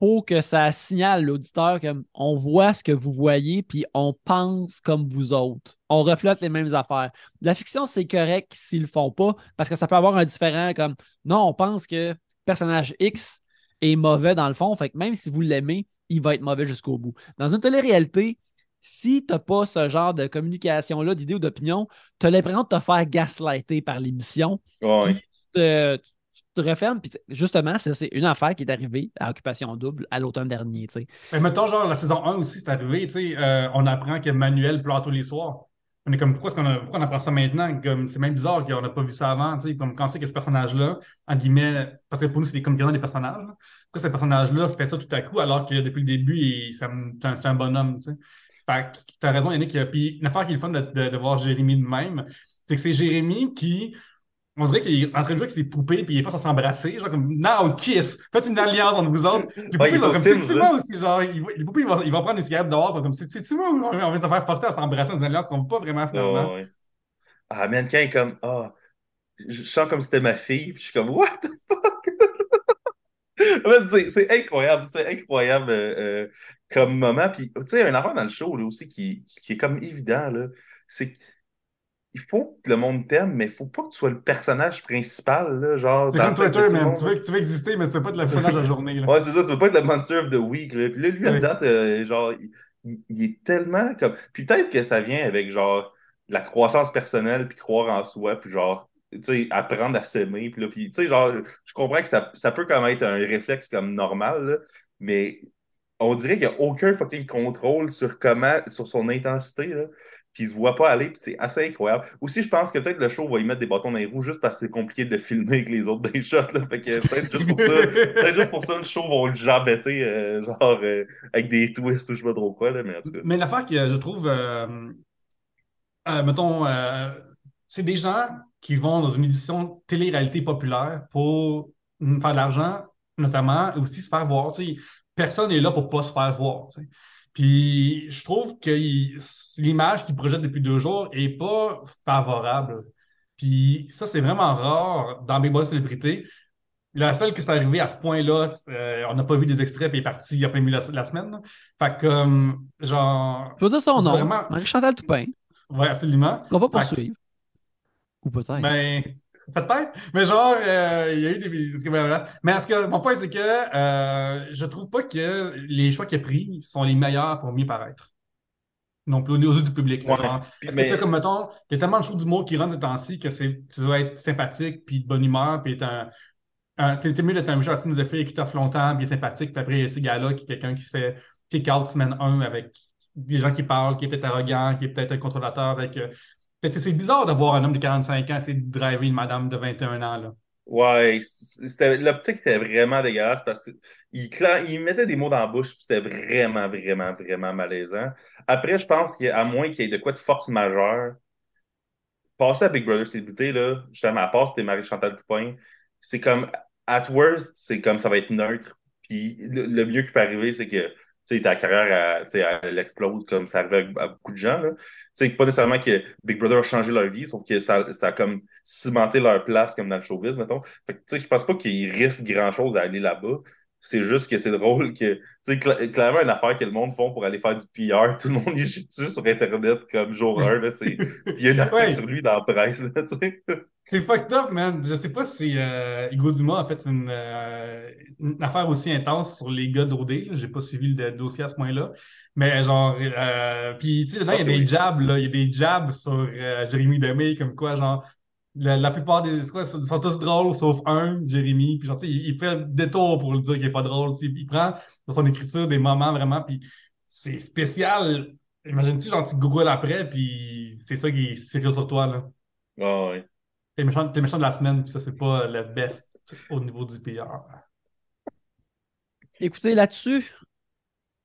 faut que ça signale l'auditeur comme on voit ce que vous voyez, puis on pense comme vous autres. On reflète les mêmes affaires. La fiction, c'est correct s'ils le font pas, parce que ça peut avoir un différent comme non, on pense que personnage X est mauvais dans le fond. Fait que même si vous l'aimez, il va être mauvais jusqu'au bout. Dans une télé-réalité, si tu n'as pas ce genre de communication-là, d'idées ou d'opinion, tu as l'impression de te faire gaslighter par l'émission. Ouais. Tu te refermes. Puis justement, c'est une affaire qui est arrivée à Occupation Double à l'automne dernier. tu sais. Mais mettons, genre, la saison 1 aussi, c'est arrivé, euh, on apprend que Manuel pleure tous les soirs. On est comme, pourquoi, est-ce qu'on on apprend ça maintenant? Comme, c'est même bizarre qu'on n'a pas vu ça avant, comme quand c'est que ce personnage-là, en guillemets, parce que pour nous, c'est comédiens des personnages, pourquoi ce personnage-là fait ça tout à coup, alors que depuis le début, c'est un, un- bonhomme, tu sais? Fait que t'as raison, Yannick. Puis une affaire qui est le fun de- de voir Jérémy de même, c'est que c'est Jérémy qui, on dirait qu'il est en train de jouer avec ses poupées, puis il est face à s'embrasser, genre comme, now kiss, faites une alliance entre vous autres. Les poupées Ouais, sont comme, tu moi aussi, genre, les poupées, ils vont, ils vont prendre une cigarette dehors, ils sont comme, c'est tu moi, on va se faire forcer à s'embrasser dans une alliance qu'on ne veut pas vraiment finalement. Ouais, ouais. Ah, man, quand il est comme, ah, je sens comme si c'était ma fille, puis je suis comme, what the fuck? [laughs] C'est c'est incroyable, c'est incroyable euh, euh, comme moment. Puis, tu sais, un affaire dans le show là, aussi qui, qui est comme évident, là, c'est qu'il faut que le monde t'aime, mais il faut pas que tu sois le personnage principal, là, genre. C'est comme Twitter, man. Tu veux, tu veux exister, mais tu veux pas être le personnage de la journée. Là. Ouais, c'est ça, tu veux pas être le Monster of the Week. Là. Puis là, lui, à date, euh, genre, il, il- il est tellement comme. Puis peut-être que ça vient avec, genre, la croissance personnelle, puis croire en soi, puis genre, tu sais, apprendre à s'aimer. Puis là, puis, tu sais, genre, je comprends que ça, ça peut quand même être un réflexe comme normal, là, mais on dirait qu'il n'y a aucun fucking contrôle sur comment, sur son intensité, là. Puis il se voit pas aller, puis c'est assez incroyable. Aussi, je pense que peut-être le show va y mettre des bâtons dans les roues juste parce que c'est compliqué de filmer avec les autres des shots, là. Fait que peut-être juste pour ça. Le show va le jambetter, euh, genre, euh, avec des twists ou je sais pas trop quoi, là, mais en tout cas. Mais l'affaire que je trouve, euh, euh, mettons, c'est des gens qui vont dans une édition télé-réalité populaire pour faire de l'argent, notamment, et aussi se faire voir. tu. Personne n'est là pour pas se faire voir. Puis je trouve que l'image qu'ils projettent depuis deux jours est pas favorable. Puis ça, c'est vraiment rare dans Big Brother Célébrité. La seule qui s'est arrivée à ce point-là, euh, on n'a pas vu des extraits, puis il est parti il y a milieu la, la semaine. là. Fait que, comme, genre, Je veux dire son nom. vraiment- Marie-Chantal Toupin. ouais, absolument. On va que- poursuivre. Ou peut-être. Ben, peut-être. Mais genre, euh, il y a eu des. Mais en tout cas, mon point, c'est que euh, je trouve pas que les choix qu'il a pris sont les meilleurs pour mieux paraître. Non plus aux yeux du public. là, Ouais. genre. Parce mais- que comme, mettons, il y a tellement de shows d'humour qui rentrent ces temps-ci que c'est, tu dois être sympathique, puis de bonne humeur, puis être un. un- t'es mieux d'être un méchant Austin Zephyr qui t'offre longtemps, puis est sympathique, puis après, il y a ces gars-là qui est quelqu'un qui se fait kick-out semaine 1 avec des gens qui parlent, qui est peut-être arrogant, qui est peut-être un contrôlateur avec. euh, fait c'est bizarre d'avoir un homme de 45 ans essayer de driver une madame de 21 ans. Là. Ouais, l'optique était vraiment dégueulasse parce qu'il il mettait des mots dans la bouche, c'était vraiment, vraiment, vraiment malaisant. Après, je pense qu'à moins qu'il y ait de quoi de force majeure, passer à Big Brother Célébrité, là, justement, à part c'était Marie-Chantal Toupin, c'est comme, at worst, c'est comme ça va être neutre. Puis le, mieux qui peut arriver, c'est que sais, ta carrière, elle, tu sais, elle explose comme ça arrive à, beaucoup de gens. Là. Tu sais, pas nécessairement que Big Brother a changé leur vie, sauf que ça, ça a comme cimenté leur place comme dans le showbiz, mettons. Fait que, je pense pas qu'ils risquent grand-chose à aller là-bas. C'est juste que c'est drôle que, tu sais, cl- clairement, une affaire que le monde font pour aller faire du PR, tout le monde y dessus sur Internet comme jour 1, là, c'est... [laughs] Il y a un article Ouais. sur lui dans la presse, là, tu sais. C'est fucked up, man. Je sais pas si euh, Hugo Dumas a fait une, euh, une affaire aussi intense sur les gars d'OD. J'ai pas suivi le dossier à ce point-là. Mais genre, euh, puis tu sais, dedans, il y a Ah, des jabs, là. Il y a des jabs sur euh, Jérémy Demé, comme quoi, genre, la, la plupart des. c'est quoi, ils sont tous drôles, sauf un, Jérémy. Puis genre, tu sais, il, il fait le détour pour le dire qu'il est pas drôle. Il prend dans son écriture des moments vraiment, puis c'est spécial. Imagine-tu, genre, tu googles après, puis c'est ça qui est sérieux sur toi, là. Ah, ouais. T'es méchant, t'es méchant de la semaine, puis ça, c'est pas le best au niveau du PR. Écoutez, là-dessus,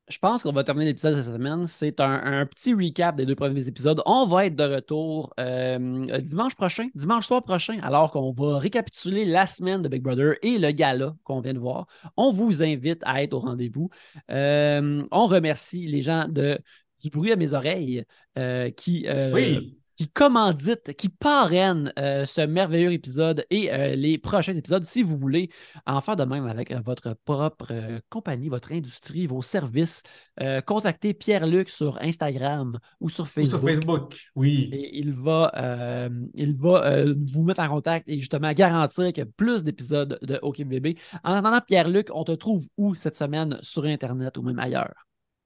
je pense qu'on va terminer l'épisode de cette semaine. C'est un, petit recap des deux premiers épisodes. On va être de retour euh, dimanche prochain, dimanche soir prochain, alors qu'on va récapituler la semaine de Big Brother et le gala qu'on vient de voir. On vous invite à être au rendez-vous. Euh, on remercie les gens de du bruit à mes oreilles euh, qui, euh, Oui, qui commandite, qui parraine euh, ce merveilleux épisode et euh, les prochains épisodes. Si vous voulez en faire de même avec votre propre compagnie, votre industrie, vos services, contactez Pierre-Luc sur Instagram ou sur Facebook. Ou sur Facebook, oui. Et il va, il va vous mettre en contact et justement garantir a plus d'épisodes de OKBB. En attendant, Pierre-Luc, on te trouve où cette semaine? Sur Internet ou même ailleurs?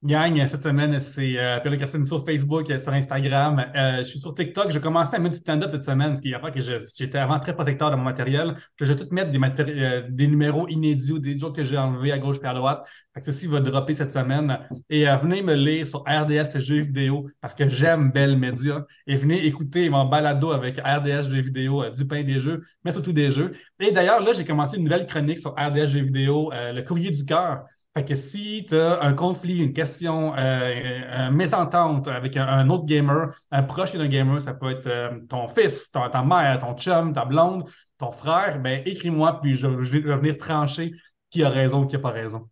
Gang, cette semaine, c'est euh, Pierre sur Facebook, sur Instagram. Euh, je suis sur TikTok. J'ai commencé à mettre du stand-up cette semaine, ce qui fait que j'étais avant très protecteur de mon matériel. je vais tout mettre des, euh, des numéros inédits ou des jokes que j'ai enlevés à gauche et à droite. Fait que ceci va dropper cette semaine. Et euh, venez me lire sur RDS Jeux vidéo parce que j'aime Belle Média. Et venez écouter mon balado avec RDS Jeux vidéo, du pain des jeux, mais surtout des jeux. Et d'ailleurs, là, j'ai commencé une nouvelle chronique sur RDS Jeux vidéo, le courrier du cœur. Fait que si tu as un conflit, une question, euh, une mésentente avec un, autre gamer, un proche d'un gamer, ça peut être euh, ton fils, ta mère, ton chum, ta blonde, ton frère, ben écris-moi, puis je, vais venir trancher qui a raison ou qui n'a pas raison.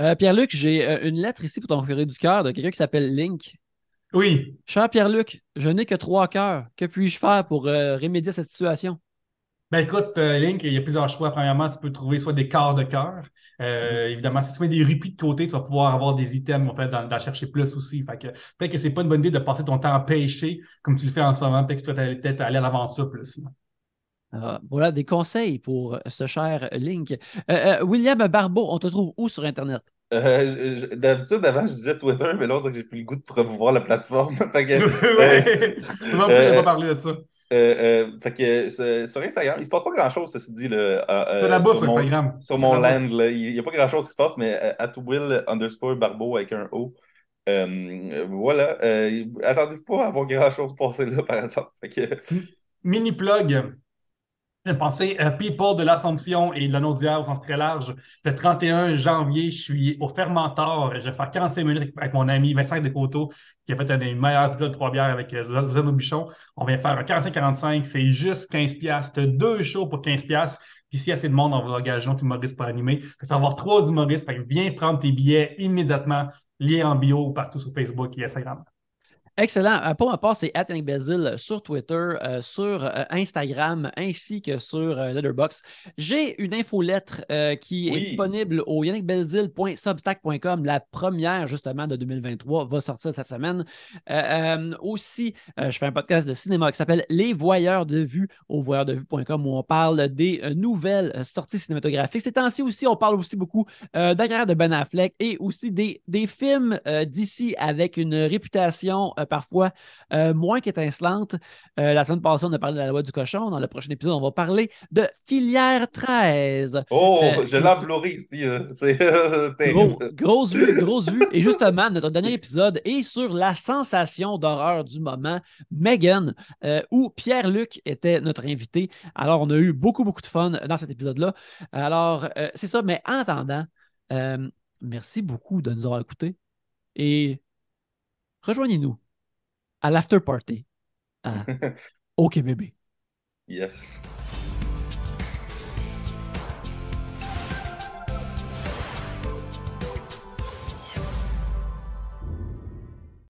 Euh, Pierre-Luc, j'ai une lettre ici pour ton ferré du cœur de quelqu'un qui s'appelle Link. Oui. Cher Pierre-Luc, je n'ai que trois cœurs. Que puis-je faire pour remédier à cette situation? Ben écoute, euh, Link, il y a plusieurs choix. Premièrement, tu peux trouver soit des quarts de cœur. Euh. Évidemment, si tu mets des rupis de côté, tu vas pouvoir avoir des items, on peut d'en chercher plus aussi. Fait que peut-être que c'est pas une bonne idée de passer ton temps à pêcher comme tu le fais en ce moment. Peut-être que tu vas peut-être aller à l'aventure plus. Ah, voilà des conseils pour ce cher Link. Euh, William Barbeau, on te trouve où sur Internet? D'habitude, avant, je disais Twitter, mais là, on dirait que j'ai plus le goût de promouvoir la plateforme. [laughs] fait que, [laughs] c'est bon, je pas parler de ça. Euh, euh, fait que sur Instagram, il se passe pas grand chose, ceci dit. Là, euh, la bouffe sur mon, Instagram. Sur mon land, là, il n'y a pas grand chose qui se passe, mais at Will underscore Barbeau avec un O. voilà. attendez-vous pas à avoir grand chose passer là, par exemple. Mini plug. Pensez à People de l'Assomption et de l'Anneau au sens très large. Le 31 janvier, je suis au Fermentor. Je vais faire 45 minutes avec mon ami Vincent Descoteaux, qui a fait une meilleure de trois bières avec Zeno Bichon. On vient faire un 45-45. C'est juste 15$. Tu deux shows pour 15$. Puis s'il y a assez de monde, on va engager un humoriste pour animer. Ça va avoir trois humoristes. viens prendre tes billets immédiatement. Lien en bio partout sur Facebook et Instagram. Excellent. Euh, pour ma part, c'est Yannick Bezil sur Twitter, euh, sur euh, Instagram ainsi que sur Letterboxd. J'ai une infolettre qui est disponible au yannickbelzil.substack.com. La première, justement, de 2023 va sortir cette semaine. aussi, je fais un podcast de cinéma qui s'appelle Les Voyeurs de vue au voyeurdevue.com où on parle des nouvelles sorties cinématographiques. Ces temps-ci aussi, on parle aussi beaucoup de la carrière de Ben Affleck et aussi des, des films d'ici avec une réputation parfois euh, moins qu'étincelante. Euh, la semaine passée, on a parlé de la loi du cochon. Dans le prochain épisode, on va parler de filière 13. Oh, euh, je l'ai ici. [laughs] C'est terrible. grosse vue, grosse vue. Et justement, notre dernier épisode est sur la sensation d'horreur du moment, Megan, où Pierre-Luc était notre invité. Alors, on a eu beaucoup, beaucoup de fun dans cet épisode-là. Alors, c'est ça. Mais en attendant, merci beaucoup de nous avoir écoutés. Et rejoignez-nous à l'after party à [laughs] OK Bébé. Yes.